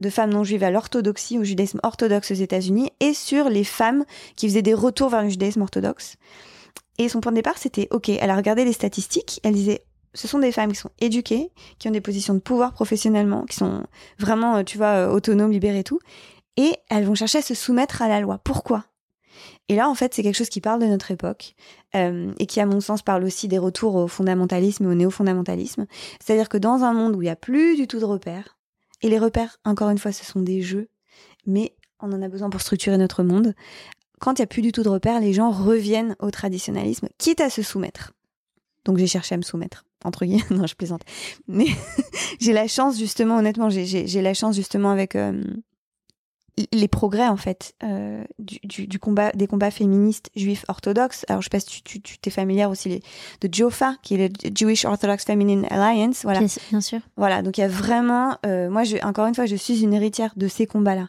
de femmes non juives à l'orthodoxie, au judaïsme orthodoxe aux États-Unis, et sur les femmes qui faisaient des retours vers le judaïsme orthodoxe. Et son point de départ, c'était, OK, elle a regardé les statistiques, elle disait, ce sont des femmes qui sont éduquées, qui ont des positions de pouvoir professionnellement, qui sont vraiment, euh, tu vois, euh, autonomes, libérées et tout, et elles vont chercher à se soumettre à la loi. Pourquoi? Et là, en fait, c'est quelque chose qui parle de notre époque, euh, et qui, à mon sens, parle aussi des retours au fondamentalisme et au néo-fondamentalisme. C'est-à-dire que dans un monde où il n'y a plus du tout de repères, et les repères, encore une fois, ce sont des jeux, mais on en a besoin pour structurer notre monde, quand il n'y a plus du tout de repères, les gens reviennent au traditionnalisme, quitte à se soumettre. Donc j'ai cherché à me soumettre, entre guillemets. non, je plaisante. Mais j'ai la chance, justement, honnêtement, j'ai- la chance, justement, avec euh, les progrès, en fait, euh, du, du, du combat, des combats féministes juifs orthodoxes. Alors, je sais pas si tu, tu, tu t'es familière aussi les, de JOFA, qui est le Jewish Orthodox Feminine Alliance. Voilà. Bien, bien sûr. Voilà. Donc, il y a vraiment, euh, moi, je, encore une fois, je suis une héritière de ces combats-là.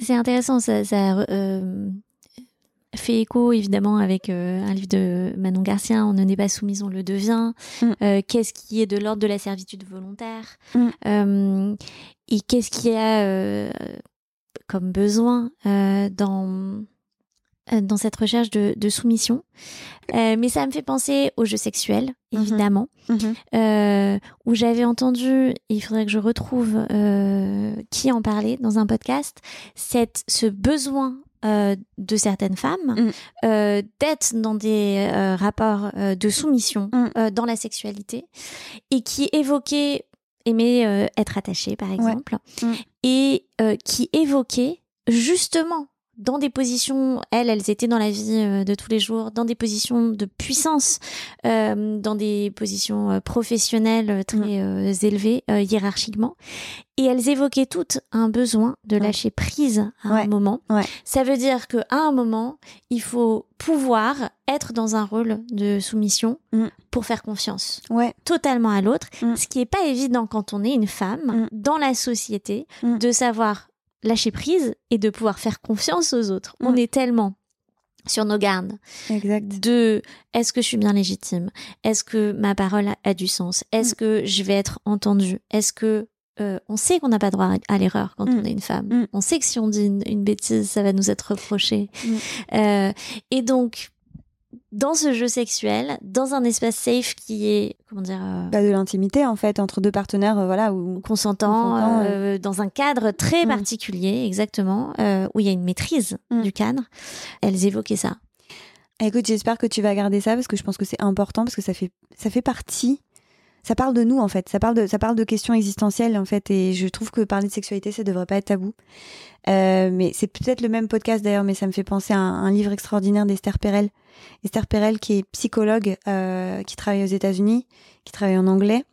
C'est intéressant, ça, ça euh, fait écho évidemment avec un livre de Manon Garcia, On ne n'est pas soumise, on le devient. Mm. Qu'est-ce qui est de l'ordre de la servitude volontaire? Mm. Et qu'est-ce qu'il y a comme besoin euh, dans euh, dans cette recherche de, de soumission. Euh, mais ça me fait penser au jeu sexuel, Mhm. évidemment, euh, où j'avais entendu, il faudrait que je retrouve euh, qui en parlait dans un podcast, cette, ce besoin de certaines femmes Mm. d'être dans des rapports de soumission Mm. dans la sexualité et qui évoquait aimer euh, être attaché par exemple Mm. et euh, qui évoquait justement dans des positions, elles, elles étaient dans la vie euh, de tous les jours, dans des positions de puissance, euh, dans des positions euh, professionnelles très euh, élevées euh, hiérarchiquement. Et elles évoquaient toutes un besoin de Ouais. lâcher prise à Ouais. un moment. Ouais. Ça veut dire qu'à un moment, il faut pouvoir être dans un rôle de soumission Mm. pour faire confiance Ouais. totalement à l'autre, Mm. ce qui n'est pas évident quand on est une femme Mm. dans la société, Mm. de savoir lâcher prise et de pouvoir faire confiance aux autres. On est tellement sur nos gardes Exact. de est-ce que je suis bien légitime? Est-ce que ma parole a, a du sens? Est-ce Mm. que je vais être entendue? Est-ce que euh, on sait qu'on n'a pas droit à l'erreur quand Mm. on est une femme. Mm. On sait que si on dit une, une bêtise, ça va nous être reproché. Euh, et donc, dans ce jeu sexuel, dans un espace safe qui est, comment dire, euh, Bah, de l'intimité en fait entre deux partenaires, euh, voilà où consentant, Consentant, euh, dans un cadre très Mm. particulier, exactement, euh, où il y a une maîtrise Mm. du cadre. Elles évoquaient ça. Écoute, j'espère que tu vas garder ça parce que je pense que c'est important parce que ça fait ça fait partie. Ça parle de nous en fait. Ça parle de ça parle de questions existentielles en fait et je trouve que parler de sexualité ça devrait pas être tabou. Euh, mais c'est peut-être le même podcast d'ailleurs, mais ça me fait penser à un, livre extraordinaire d'Esther Perel. Esther Perel qui est psychologue, euh, qui travaille aux États-Unis, qui travaille en anglais,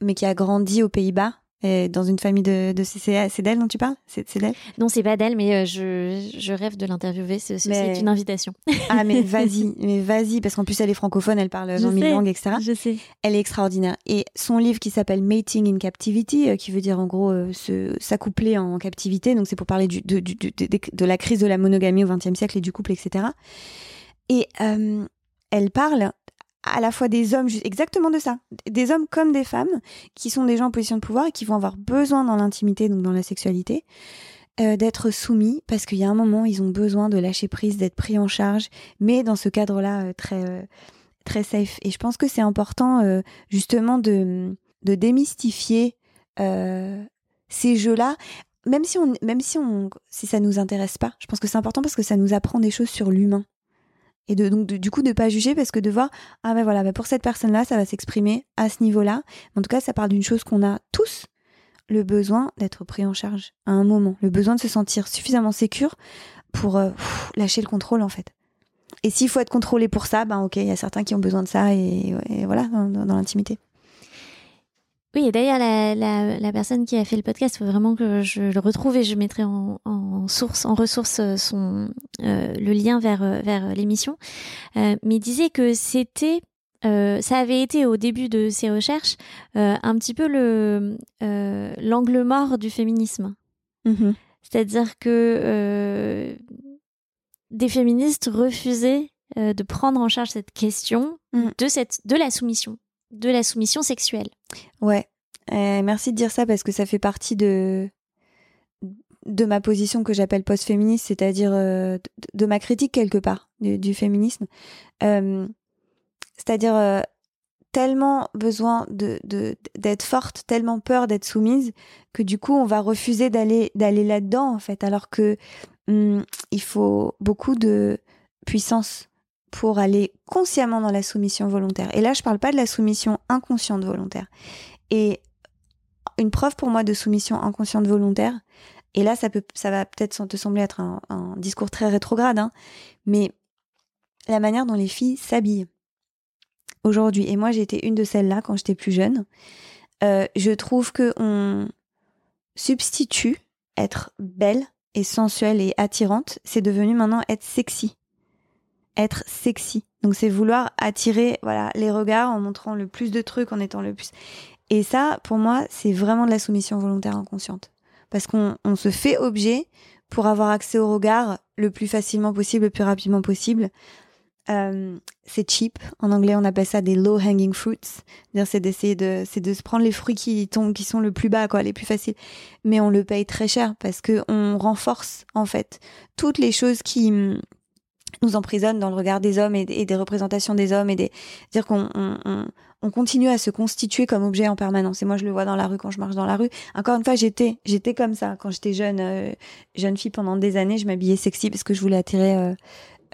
mais qui a grandi aux Pays-Bas. Et Dans une famille de, de c'est c'est d'elle dont tu parles? C'est c'est d'elle? Non, c'est pas d'elle, mais euh, je, je rêve de l'interviewer. Ce- Ceci Mais- est une invitation. Ah mais vas-y, mais vas-y parce qu'en plus elle est francophone, elle parle dans mille sais. langues, etc. Je sais. Elle est extraordinaire. Et son livre qui s'appelle Mating in Captivity, euh, qui veut dire en gros euh, se- s'accoupler en captivité, donc c'est pour parler du, de, du- du- de, de la crise de la monogamie au XXe siècle et du couple, etc. Et euh, elle parle à la fois des hommes, exactement de ça, des hommes comme des femmes, qui sont des gens en position de pouvoir et qui vont avoir besoin dans l'intimité, donc dans la sexualité, euh, d'être soumis, parce qu'il y a un moment, ils ont besoin de lâcher prise, d'être pris en charge, mais dans ce cadre-là, euh, très, euh, très safe. Et je pense que c'est important, justement, de, de démystifier ces jeux-là. Même si on, même si on, si ça nous intéresse pas, je pense que c'est important parce que ça nous apprend des choses sur l'humain et donc du coup de pas juger parce que de voir ah ben voilà ben pour cette personne là ça va s'exprimer à ce niveau là en tout cas ça parle d'une chose qu'on a tous le besoin d'être pris en charge à un moment. Le besoin de se sentir suffisamment sécure pour euh, lâcher le contrôle en fait. Et s'il faut être contrôlé pour ça ben ok il y a certains qui ont besoin de ça et, voilà dans l'intimité Oui, et d'ailleurs, la, la, la personne qui a fait le podcast, il faut vraiment que je le retrouve et je mettrai en, en source, en ressource euh, son, euh, le lien vers, euh, vers l'émission. Euh, mais il disait que c'était, euh, ça avait été au début de ses recherches, un petit peu le l'angle mort du féminisme. Mhm. C'est-à-dire que des féministes refusaient de prendre en charge cette question Mm. de, cette, de la soumission, de la soumission sexuelle. Ouais, Euh, merci de dire ça parce que ça fait partie de de ma position que j'appelle post-féministe, c'est-à-dire euh, de, ma critique quelque part du, féminisme. Euh, c'est-à-dire euh, tellement besoin de d'être forte, tellement peur d'être soumise que du coup on va refuser d'aller d'aller là-dedans en fait, alors que hum, il faut beaucoup de puissance pour aller consciemment dans la soumission volontaire. Et là, je parle pas de la soumission inconsciente volontaire. Et une preuve pour moi de soumission inconsciente volontaire, et là, ça, peut, ça va peut-être te sembler être un, discours très rétrograde, hein, mais la manière dont les filles s'habillent aujourd'hui, et moi été une de celles-là quand j'étais plus jeune, euh, je trouve que on substitue être belle et sensuelle et attirante, c'est devenu maintenant être sexy être sexy. Donc c'est vouloir attirer voilà les regards en montrant le plus de trucs, en étant le plus. Et ça, pour moi, c'est vraiment de la soumission volontaire inconsciente, parce qu'on on se fait objet pour avoir accès au regard le plus facilement possible, le plus rapidement possible. Euh, c'est cheap. En anglais, on appelle ça des low hanging fruits. C'est d'essayer de, c'est de se prendre les fruits qui tombent, qui sont le plus bas, quoi, les plus faciles. Mais on le paye très cher parce que on renforce, en fait, toutes les choses qui, nous emprisonnent dans le regard des hommes et, des représentations des hommes et des dire qu'on on, on, on continue à se constituer comme objet en permanence. Et moi je le vois dans la rue quand je marche dans la rue. Encore une fois j'étais j'étais comme ça. Quand j'étais jeune euh, jeune fille pendant des années je m'habillais sexy parce que je voulais attirer euh,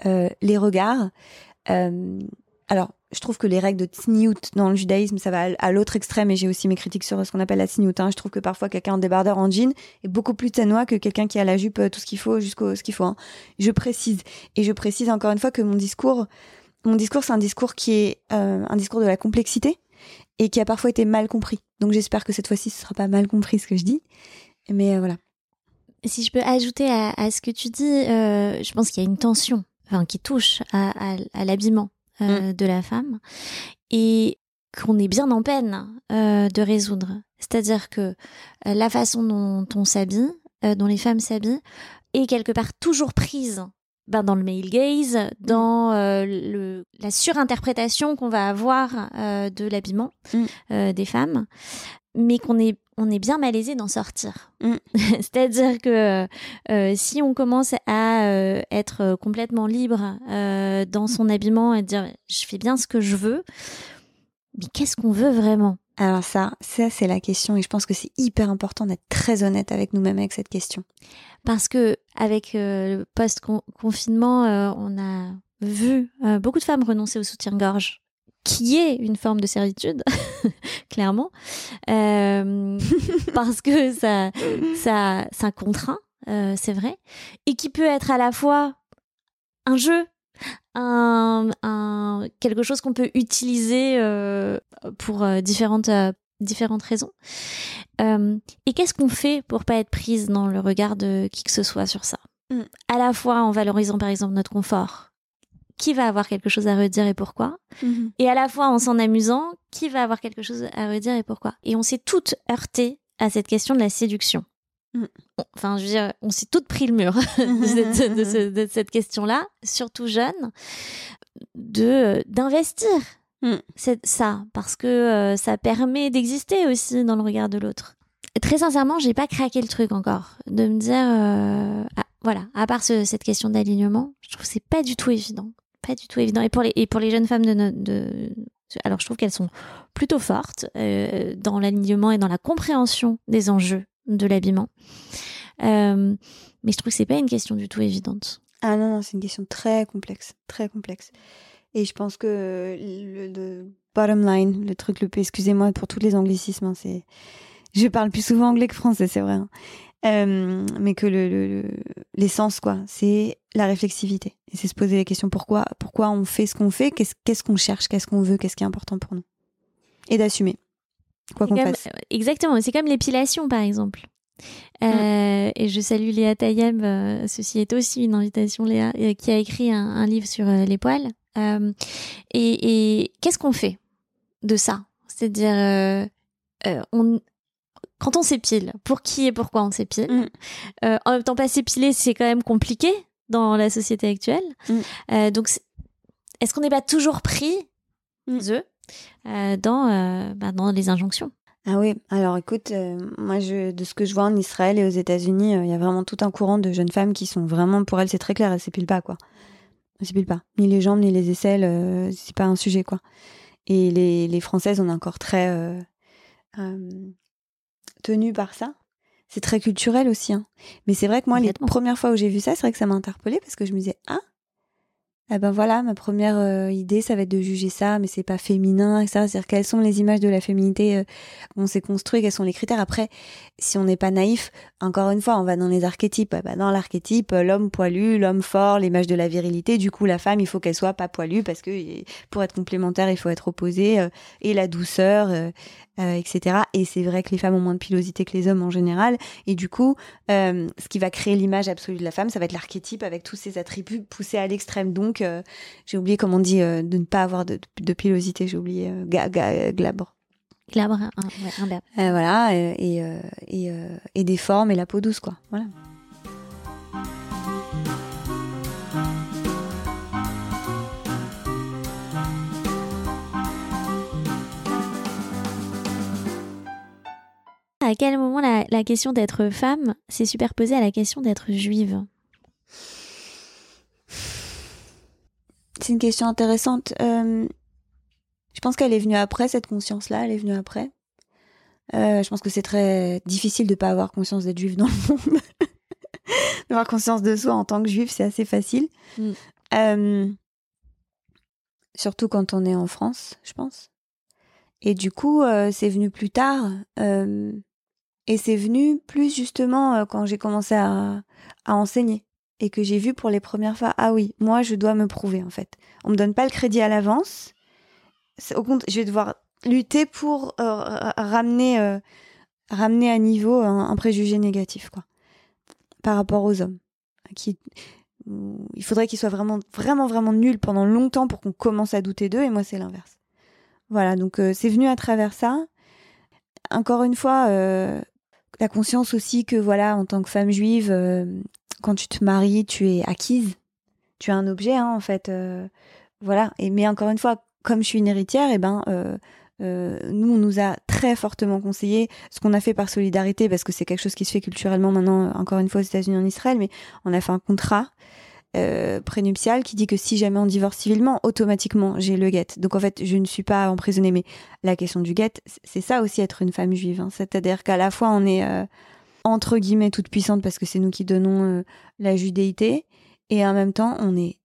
euh, les regards alors je trouve que les règles de tsniout dans le judaïsme ça va à, l'autre extrême et j'ai aussi mes critiques sur ce qu'on appelle la tsniout hein. je trouve que parfois quelqu'un en débardeur en jean est beaucoup plus tsanois que quelqu'un qui a la jupe euh, tout ce qu'il faut jusqu'au ce qu'il faut hein. je précise et je précise encore une fois que mon discours, mon discours, c'est un discours qui est euh, un discours de la complexité et qui a parfois été mal compris. Donc j'espère que cette fois-ci, ce sera pas mal compris ce que je dis. Mais euh, voilà. Si je peux ajouter à, ce que tu dis, je pense qu'il y a une tension enfin, qui touche à l'habillement euh, de la femme et qu'on est bien en peine euh, de résoudre. C'est-à-dire que euh, la façon dont on s'habille, dont les femmes s'habillent, est quelque part toujours prise ben, dans le male gaze, dans euh, le, la surinterprétation qu'on va avoir euh, de l'habillement Mm. euh, des femmes, mais qu'on est, on est bien malaisé d'en sortir. Mm. C'est-à-dire que euh, si on commence à euh, être complètement libre euh, dans son habillement et dire je fais bien ce que je veux, mais qu'est-ce qu'on veut vraiment? Alors ça, ça c'est la question et je pense que c'est hyper important d'être très honnête avec nous-mêmes avec cette question. Parce que avec euh, le post-confinement, euh, on a vu euh, beaucoup de femmes renoncer au soutien-gorge, qui est une forme de servitude, clairement, Euh, parce que ça, ça, ça contraint, euh, c'est vrai, et qui peut être à la fois un jeu, un, un quelque chose qu'on peut utiliser euh, pour différentes différentes raisons. Et qu'est-ce qu'on fait pour pas être prise dans le regard de qui que ce soit sur ça? Mm. À la fois en valorisant par exemple notre confort, qui va avoir quelque chose à redire et pourquoi Et à la fois en s'en amusant, qui va avoir quelque chose à redire et pourquoi Et on s'est toutes heurtées à cette question de la séduction. Mm. Enfin, je veux dire, on s'est toutes pris le mur de cette, de ce- de cette question-là, surtout jeune, de d'investir Mm. ça parce que euh, ça permet d'exister aussi dans le regard de l'autre. Très sincèrement, j'ai pas craqué le truc encore de me dire euh, ah, voilà, à part ce- cette question d'alignement, je trouve que c'est pas du tout évident, pas du tout évident. Et pour les et pour les jeunes femmes de, alors je trouve qu'elles sont plutôt fortes euh, dans l'alignement et dans la compréhension des enjeux de l'habillement. Euh, mais je trouve que c'est pas une question du tout évidente. Ah non, non, c'est une question très complexe, très complexe. Et je pense que le, le bottom line, le truc le plus, excusez-moi pour tous les anglicismes, hein, c'est, je parle plus souvent anglais que français, c'est vrai, hein. Euh, mais que le, le- le- l'essence, quoi, c'est la réflexivité. Et c'est se poser la question pourquoi, pourquoi on fait ce qu'on fait, qu'est-ce, qu'on cherche, qu'est-ce qu'on veut, qu'est-ce qui est important pour nous? Et d'assumer, quoi qu'on fasse. Exactement, c'est comme l'épilation par exemple. Euh, Et je salue Léa Tayeb, euh, ceci est aussi une invitation Léa, euh, qui a écrit un, un livre sur euh, les poils. Euh, et et qu'est-ce qu'on fait de ça? C'est-à-dire, euh, euh, on, quand on s'épile, pour qui et pourquoi on s'épile Mm. Euh, En même temps, pas s'épiler, c'est quand même compliqué dans la société actuelle. Mm. Euh, donc, est-ce qu'on n'est pas toujours pris, Mm. eux, euh, dans, euh, bah, dans les injonctions? Ah oui, alors écoute, euh, moi je, de ce que je vois en Israël et aux États-Unis, euh, il y a vraiment tout un courant de jeunes femmes qui sont vraiment, pour elles c'est très clair, elles s'épilent pas quoi. Elles s'épilent pas. Ni les jambes, ni les aisselles, euh, c'est pas un sujet quoi. Et les, les Françaises, on est encore très tenues par ça. C'est très culturel aussi. Hein. Mais c'est vrai que moi, les premières fois où j'ai vu ça, c'est vrai que ça m'a interpellée parce que je me disais, ah, eh ben voilà, ma première euh, idée, ça va être de juger ça, mais c'est pas féminin, etc. C'est-à-dire quelles sont les images de la féminité euh, qu'on s'est construit, quels sont les critères. Après, si on n'est pas naïf, encore une fois, on va dans les archétypes. Eh ben, dans l'archétype, euh, l'homme poilu, l'homme fort, l'image de la virilité. Du coup, la femme, il faut qu'elle soit pas poilue parce que pour être complémentaire, il faut être opposé. euh, et la douceur, etc. Et c'est vrai que les femmes ont moins de pilosité que les hommes en général. Et du coup, ce qui va créer l'image absolue de la femme, ça va être l'archétype avec tous ses attributs poussés à l'extrême. Donc, euh, j'ai oublié comment on dit euh, de ne pas avoir de, de pilosité. J'ai oublié euh, ga, ga- glabre. Glabre, un, ouais, un verbe. Euh, voilà, et, et, et des formes et la peau douce, quoi. Voilà. À quel moment la, la question d'être femme s'est superposée à la question d'être juive? C'est une question intéressante. Euh, je pense qu'elle est venue après, cette conscience-là, elle est venue après. Euh, je pense que c'est très difficile de pas avoir conscience d'être juif dans le monde. D'avoir conscience de soi en tant que juif, c'est assez facile. Mm. Euh, surtout quand on est en France, je pense. Et du coup, c'est venu plus tard. et c'est venu plus justement quand j'ai commencé à, à enseigner et que j'ai vu pour les premières fois, ah oui, moi je dois me prouver en fait. On me donne pas le crédit à l'avance. Au compte, je vais devoir lutter pour euh, ra- ramener, euh, ramener à niveau un, préjugé négatif quoi, par rapport aux hommes. Qui, il faudrait qu'ils soient vraiment, vraiment, vraiment nuls pendant longtemps pour qu'on commence à douter d'eux. Et moi, c'est l'inverse. Voilà, donc euh, c'est venu à travers ça. Encore une fois, la conscience aussi que voilà, en tant que femme juive, quand tu te maries, tu es acquise. Tu es un objet, hein, en fait. euh, voilà. Et mais encore une fois, comme je suis une héritière, et ben, euh, euh, nous, on nous a très fortement conseillé ce qu'on a fait par solidarité, parce que c'est quelque chose qui se fait culturellement maintenant, encore une fois aux États-Unis, en Israël, mais on a fait un contrat prénuptial qui dit que si jamais on divorce civilement, automatiquement j'ai le guet. Donc en fait, je ne suis pas emprisonnée, mais la question du guet, c'est ça aussi être une femme juive. hein. C'est-à-dire qu'à la fois on est entre guillemets toute puissante parce que c'est nous qui donnons euh, la judéité, et en même temps on est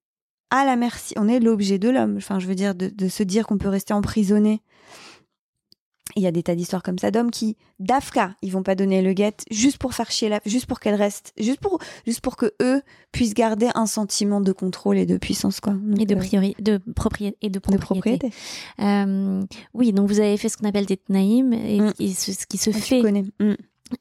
à la merci, on est l'objet de l'homme. Enfin, je veux dire de, de se dire qu'on peut rester emprisonné. Il y a des tas d'histoires comme ça d'hommes qui, d'Afka, ils vont pas donner le guet juste pour faire chier la, juste pour qu'elle reste, juste pour, juste pour que eux puissent garder un sentiment de contrôle et de puissance, quoi. Donc, et de, euh, priori, de, propriété, et de de propriété. Euh, oui, donc vous avez fait ce qu'on appelle des tnaïm, et, Mm. et ce, ce qui se Ah, tu fait connais. Mm.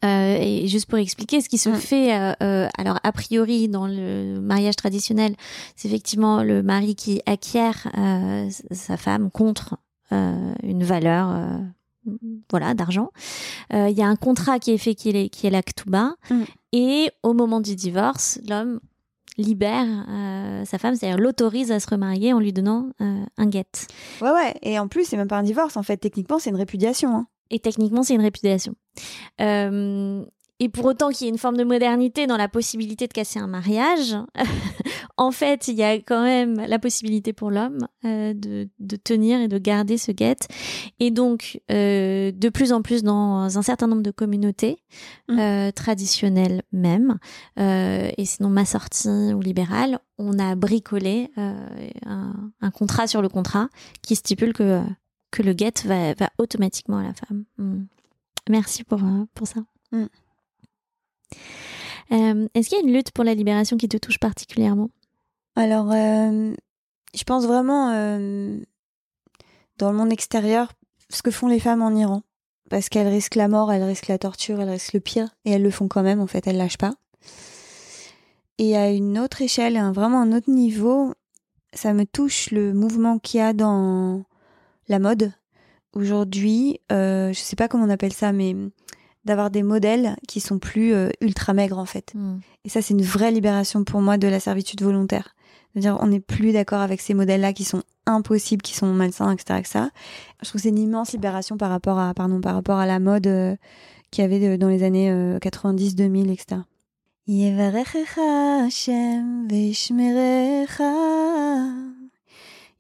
Euh, et juste pour expliquer, ce qui se Mm. fait, euh, euh, alors a priori dans le mariage traditionnel, c'est effectivement le mari qui acquiert sa femme contre une valeur, voilà, d'argent. Il y a un contrat qui est fait qui est, qui est l'actuba. Mm. Et au moment du divorce, l'homme libère euh, sa femme, c'est-à-dire l'autorise à se remarier en lui donnant euh, un guet. Ouais, ouais. Et en plus, c'est même pas un divorce. En fait, techniquement, c'est une répudiation. hein. Et techniquement, c'est une répudiation. Euh, et pour autant qu'il y ait une forme de modernité dans la possibilité de casser un mariage, en fait, il y a quand même la possibilité pour l'homme euh, de, de tenir et de garder ce guet. Et donc, euh, de plus en plus dans un certain nombre de communautés Mm. euh, traditionnelles même, et sinon ma sortie ou libérale, on a bricolé un, un contrat sur le contrat qui stipule que que le guet va, va automatiquement à la femme. Mm. Merci pour, euh, pour ça. Mm. Euh, Est-ce qu'il y a une lutte pour la libération qui te touche particulièrement? Alors, euh, je pense vraiment euh, dans le monde extérieur, ce que font les femmes en Iran. Parce qu'elles risquent la mort, elles risquent la torture, elles risquent le pire. Et elles le font quand même, en fait, elles lâchent pas. Et à une autre échelle, à un- vraiment un autre niveau, ça me touche le mouvement qu'il y a dans la mode. Aujourd'hui, euh, je sais pas comment on appelle ça, mais d'avoir des modèles qui sont plus euh, ultra maigres, en fait. Et ça, c'est une vraie libération pour moi de la servitude volontaire. C'est-à-dire, on n'est plus d'accord avec ces modèles-là qui sont impossibles, qui sont malsains, etc., etc. Je trouve que c'est une immense libération par rapport à, pardon, par rapport à la mode euh, qu'il y avait de- dans les années euh, 90, 2000, etc.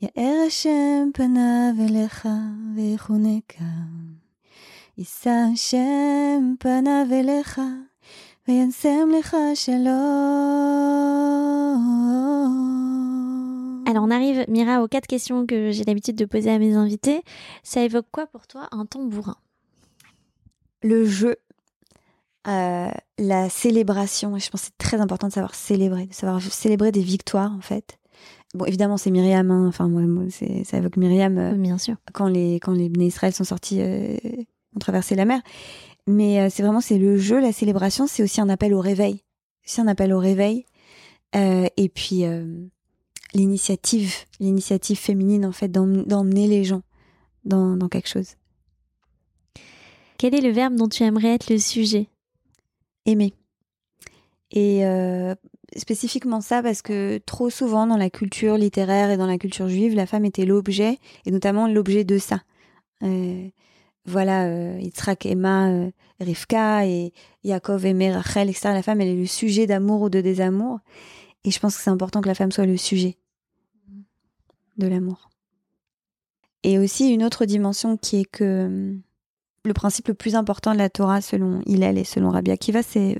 יברכך השם וישמרך, יאר השם פניו אליך ויחונקה. יישא השם פניו אליך וישם לך שלום. Alors on arrive, Mira, aux quatre questions que j'ai l'habitude de poser à mes invités. Ça évoque quoi pour toi un tambourin le jeu, euh, la célébration. Et je pense que c'est très important de savoir célébrer, de savoir célébrer des victoires, en fait. Bon, évidemment, c'est Myriam. hein. Enfin, moi, ça évoque Myriam euh, Bien sûr. quand les quand les Bnei Israël sont sortis, euh, ont traversé la mer. Mais euh, c'est vraiment c'est le jeu, la célébration. C'est aussi un appel au réveil. C'est un appel au réveil. Et puis l'initiative, l'initiative féminine en fait d'em- d'emmener les gens dans, dans quelque chose. Quel est le verbe dont tu aimerais être le sujet? Aimer. Et euh, spécifiquement ça parce que trop souvent dans la culture littéraire et dans la culture juive, la femme était l'objet, et notamment l'objet de ça. Euh, voilà, euh, Yitzhak aima euh, Rivka et Yaakov aimait Rachel, etc. La femme, elle est le sujet d'amour ou de désamour. Et je pense que c'est important que la femme soit le sujet de l'amour. Et aussi une autre dimension qui est que hum, le principe le plus important de la Torah selon Hillel et selon Rabbi Akiva, c'est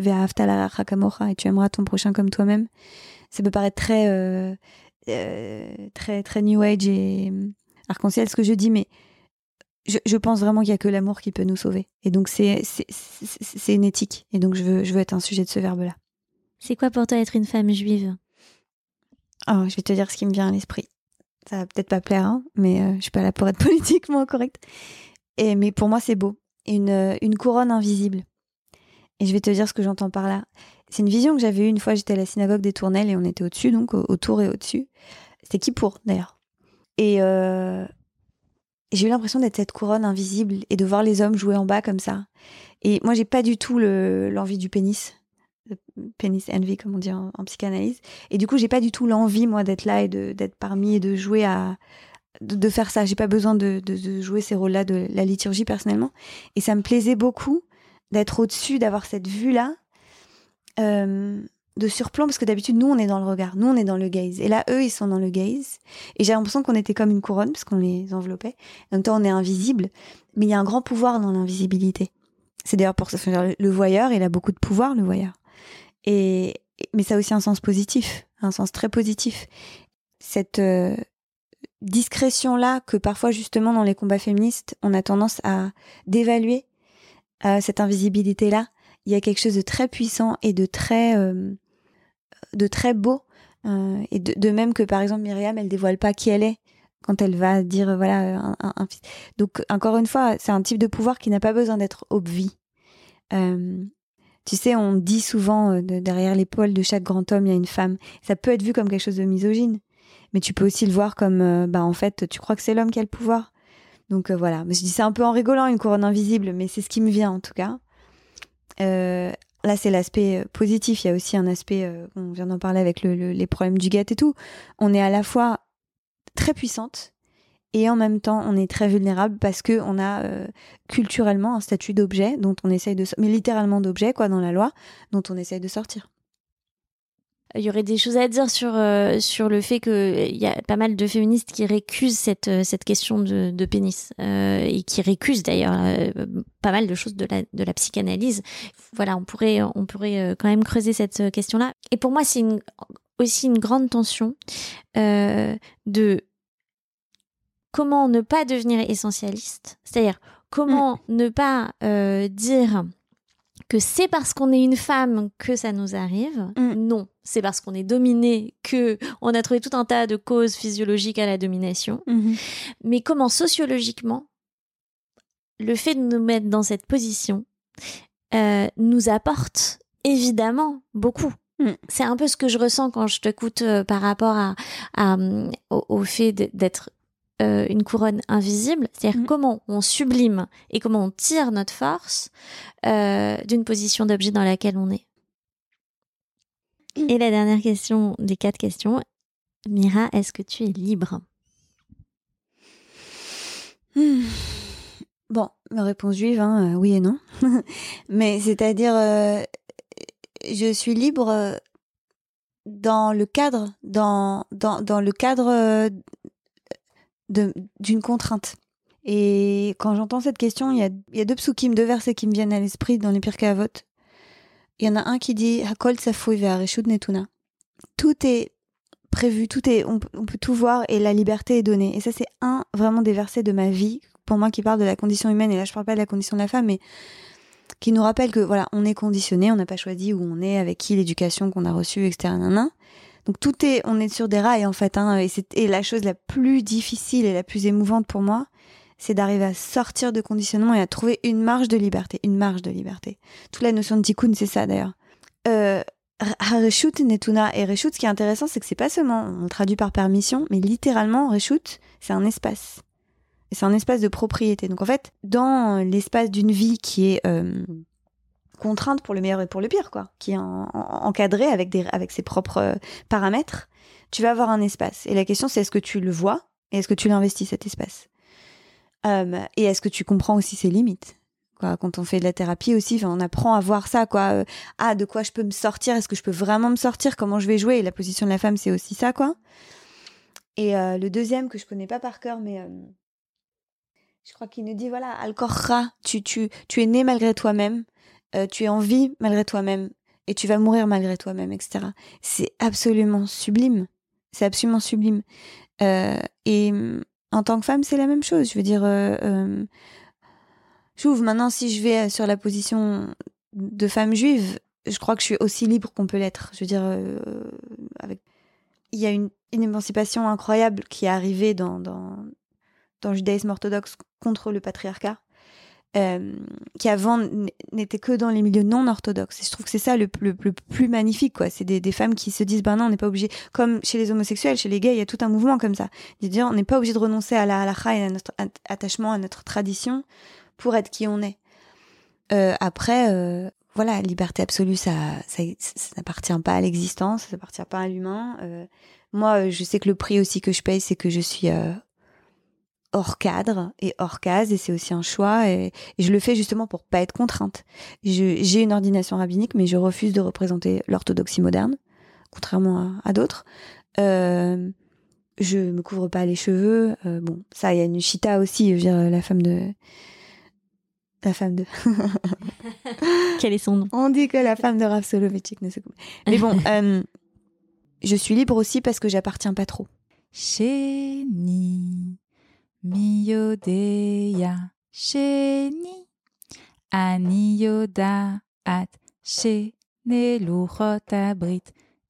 kamocha et tu aimeras ton prochain comme toi-même. Ça peut paraître très, euh, euh, très, très New Age et euh, arc-en-ciel ce que je dis, mais je, je pense vraiment qu'il y a que l'amour qui peut nous sauver. Et donc c'est une éthique. Et donc je veux, je veux être un sujet de ce verbe-là. C'est quoi pour toi être une femme juive? Oh, je vais te dire ce qui me vient à l'esprit. Ça va peut-être pas plaire, hein, mais euh, je suis pas là pour être politiquement correcte. Mais pour moi, c'est beau. Une, euh, une couronne invisible. Et je vais te dire ce que j'entends par là. C'est une vision que j'avais eue une fois. J'étais à la synagogue des Tournelles et on était au-dessus, donc au- autour et au-dessus. C'était qui pour d'ailleurs. Et euh, j'ai eu l'impression d'être cette couronne invisible et de voir les hommes jouer en bas comme ça. Et moi, j'ai pas du tout le- l'envie du pénis. Pénis envy, comme on dit en, psychanalyse. Et du coup, j'ai pas du tout l'envie, moi, d'être là et d'être parmi et de jouer à. De, faire ça. J'ai pas besoin de, de- jouer ces rôles-là de la liturgie personnellement. Et ça me plaisait beaucoup d'être au-dessus, d'avoir cette vue-là euh, de surplomb, parce que d'habitude, nous, on est dans le regard, nous, on est dans le gaze. Et là, eux, ils sont dans le gaze. Et j'ai l'impression qu'on était comme une couronne, parce qu'on les enveloppait. En même temps, on est invisible. Mais il y a un grand pouvoir dans l'invisibilité. C'est d'ailleurs pour ça, le voyeur, il a beaucoup de pouvoir, le voyeur. Et, mais ça a aussi un sens positif, un sens très positif. Cette euh, discrétion-là que parfois justement dans les combats féministes, on a tendance à d'évaluer euh, cette invisibilité-là. Il y a quelque chose de très puissant et de très euh, de très beau. Euh, et de, même que par exemple Myriam, elle dévoile pas qui elle est quand elle va dire voilà un, donc encore une fois c'est un type de pouvoir qui n'a pas besoin d'être obvi. Tu sais, on dit souvent de, derrière l'épaule de chaque grand homme, il y a une femme. Ça peut être vu comme quelque chose de misogyne, mais tu peux aussi le voir comme, euh, bah en fait, tu crois que c'est l'homme qui a le pouvoir. Donc euh, voilà, mais je dis ça un peu en rigolant, une couronne invisible, mais c'est ce qui me vient en tout cas. Euh, là, c'est l'aspect euh, positif. Il y a aussi un aspect, on vient d'en parler avec les problèmes du guet et tout. On est à la fois très puissante et en même temps, on est très vulnérable parce que on a culturellement un statut d'objet dont on essaye mais littéralement d'objet quoi dans la loi, dont on essaye de sortir il y aurait des choses à dire sur, euh, sur le fait qu'il euh, y a pas mal de féministes qui récusent cette, euh, cette question de, de pénis et qui récusent d'ailleurs pas mal de choses de la, de la psychanalyse. Voilà, on pourrait, on pourrait quand même creuser cette question-là. Et pour moi, c'est aussi une grande tension de comment ne pas devenir essentialiste, c'est-à-dire comment mm. ne pas dire que c'est parce qu'on est une femme que ça nous arrive. Mm. Non, c'est parce qu'on est dominé que on a trouvé tout un tas de causes physiologiques à la domination. Mm-hmm. Mais comment sociologiquement, le fait de nous mettre dans cette position euh, nous apporte évidemment beaucoup. Mm. C'est un peu ce que je ressens quand je t'écoute euh, par rapport à, au, fait d'être euh, une couronne invisible, c'est-à-dire mm. comment on sublime et comment on tire notre force euh, d'une position d'objet dans laquelle on est. Mm. Et la dernière question des quatre questions, Mira, est-ce que tu es libre? Hmm. Bon, ma réponse juive, hein, euh, oui et non. Mais c'est-à-dire, je suis libre dans le cadre, dans, dans, dans le cadre d'une contrainte. Et quand j'entends cette question, il y a, y a, deux psukim, deux versets qui me viennent à l'esprit dans les pires vote. Il y en a un qui dit Hakol netuna. Tout est prévu, tout est, on, peut tout voir et la liberté est donnée. Et ça, c'est un vraiment des versets de ma vie, pour moi, qui parle de la condition humaine. Et là, je parle pas de la condition de la femme, mais qui nous rappelle que voilà, on est conditionné, on n'a pas choisi où on est, avec qui, l'éducation qu'on a reçue, etc. Donc tout est, on est sur des rails en fait. Hein, et, et la chose la plus difficile et la plus émouvante pour moi, c'est d'arriver à sortir de conditionnement et à trouver une marge de liberté, une marge de liberté. Toute la notion de tikkun, c'est ça d'ailleurs. Euh, Reshut Netuna et Reshut, ce qui est intéressant, c'est que c'est pas seulement, on le traduit par permission, mais littéralement, Reshut, c'est un espace. C'est un espace de propriété. Donc en fait, dans l'espace d'une vie qui est euh, contrainte pour le meilleur et pour le pire, quoi, qui est encadré avec, des, avec ses propres euh, paramètres, tu vas avoir un espace. Et la question, c'est est-ce que tu le vois et est-ce que tu l'investis cet espace? Euh, Et est-ce que tu comprends aussi ses limites Quoi, quand on fait de la thérapie aussi, on apprend à voir ça, quoi. Euh, ah, de quoi je peux me sortir Est-ce que je peux vraiment me sortir Comment je vais jouer Et la position de la femme, c'est aussi ça, quoi. Et le deuxième que je connais pas par cœur, mais je crois qu'il nous dit voilà, Alcorra, tu, tu, tu es né malgré toi-même. Euh, tu es en vie malgré toi-même et tu vas mourir malgré toi-même, etc. C'est absolument sublime. C'est absolument sublime. Euh, et en tant que femme, c'est la même chose. Je veux dire, euh, j'ouvre maintenant si je vais sur la position de femme juive, je crois que je suis aussi libre qu'on peut l'être. Je veux dire, avec... il y a une, émancipation incroyable qui est arrivée dans, dans, dans le judaïsme orthodoxe contre le patriarcat. Euh, qui avant n'était que dans les milieux non orthodoxes. Et je trouve que c'est ça le, plus magnifique, quoi. C'est des, femmes qui se disent, ben non, on n'est pas obligé, comme chez les homosexuels, chez les gays, il y a tout un mouvement comme ça. De dire, on n'est pas obligé de renoncer à la halakha et à notre attachement à notre tradition pour être qui on est. Euh, après, euh, voilà, liberté absolue, ça, ça, n'appartient pas à l'existence, ça n'appartient pas à l'humain. moi, je sais que le prix aussi que je paye, c'est que je suis hors cadre et hors case et c'est aussi un choix et, je le fais justement pour pas être contrainte. J'ai une ordination rabbinique mais je refuse de représenter l'orthodoxie moderne, contrairement à, d'autres. Euh, je me couvre pas les cheveux. Euh, bon, ça, il y a une chita aussi, je veux dire, la femme de. La femme de. Quel est son nom? On dit que la femme de Rav Soloveitchik ne se. Mais bon, euh, je suis libre aussi parce que j'appartiens pas trop. Chéni. Miyodeya sheni. Aniyoda at Sheneluchot abrit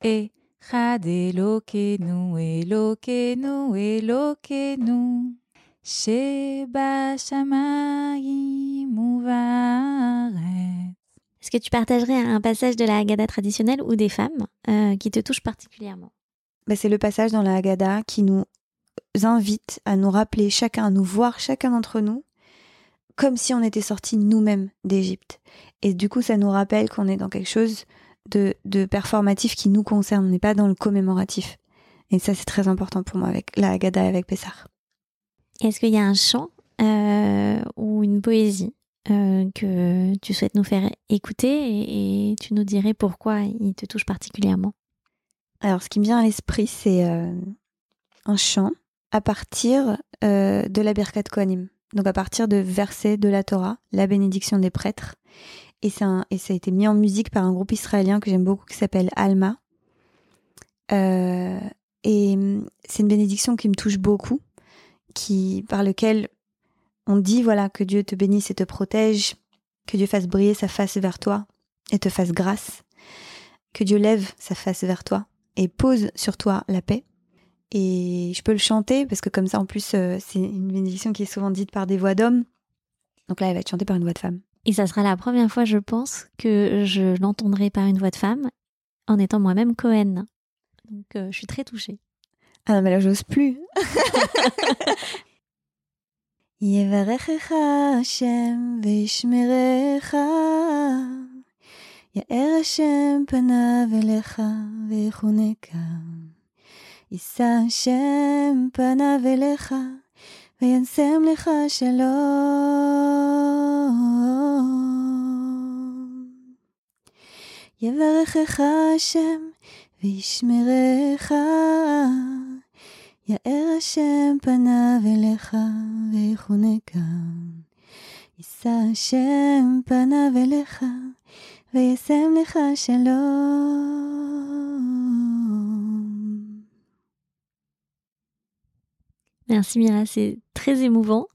et Chadelokenu Elokenu Elokenu Shebashamayim Uvaret est-ce que tu partagerais un passage de la Haggadah traditionnelle ou des femmes euh, qui te touche particulièrement? Bah, C'est le passage dans la Haggadah qui nous invite à nous rappeler chacun, à nous voir chacun d'entre nous, comme si on était sortis nous-mêmes d'Égypte. Et du coup, ça nous rappelle qu'on est dans quelque chose de, de performatif qui nous concerne. On n'est pas dans le commémoratif. Et ça, c'est très important pour moi avec la Haggadah et avec Pessar. Est-ce qu'il y a un chant euh, ou une poésie euh, que tu souhaites nous faire écouter et, et, tu nous dirais pourquoi il te touche particulièrement? Alors, ce qui me vient à l'esprit, c'est euh, un chant à partir euh, de la Birkat Kohanim. Donc, à partir de versets de la Torah, la bénédiction des prêtres. Et, un, et ça a été mis en musique par un groupe israélien que j'aime beaucoup qui s'appelle Alma. Euh, et c'est une bénédiction qui me touche beaucoup, qui, par lequel on dit voilà que Dieu te bénisse et te protège, que Dieu fasse briller sa face vers toi et te fasse grâce, que Dieu lève sa face vers toi et pose sur toi la paix Et je peux le chanter parce que comme ça en plus euh, c'est une bénédiction qui est souvent dite par des voix d'hommes. Donc là elle va être chantée par une voix de femme. Et ça sera la première fois je pense que je l'entendrai par une voix de femme en étant moi-même Cohen. Donc euh, je suis très touchée. Ah non mais là j'ose plus. יברכך השם וישמרך, יאר השם פניו אליך ויחונקה. יישא השם פניו אליך וישם לך שלום. יברכך השם וישמרך, יאר השם פניו אליך ויחונקה. יישא השם פניו אליך וישם לך שלום. Merci Mira, c'est très émouvant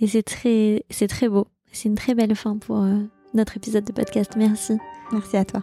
et c'est très, c'est très beau. C'est une très belle fin pour euh, notre épisode de podcast. Merci. Merci à toi.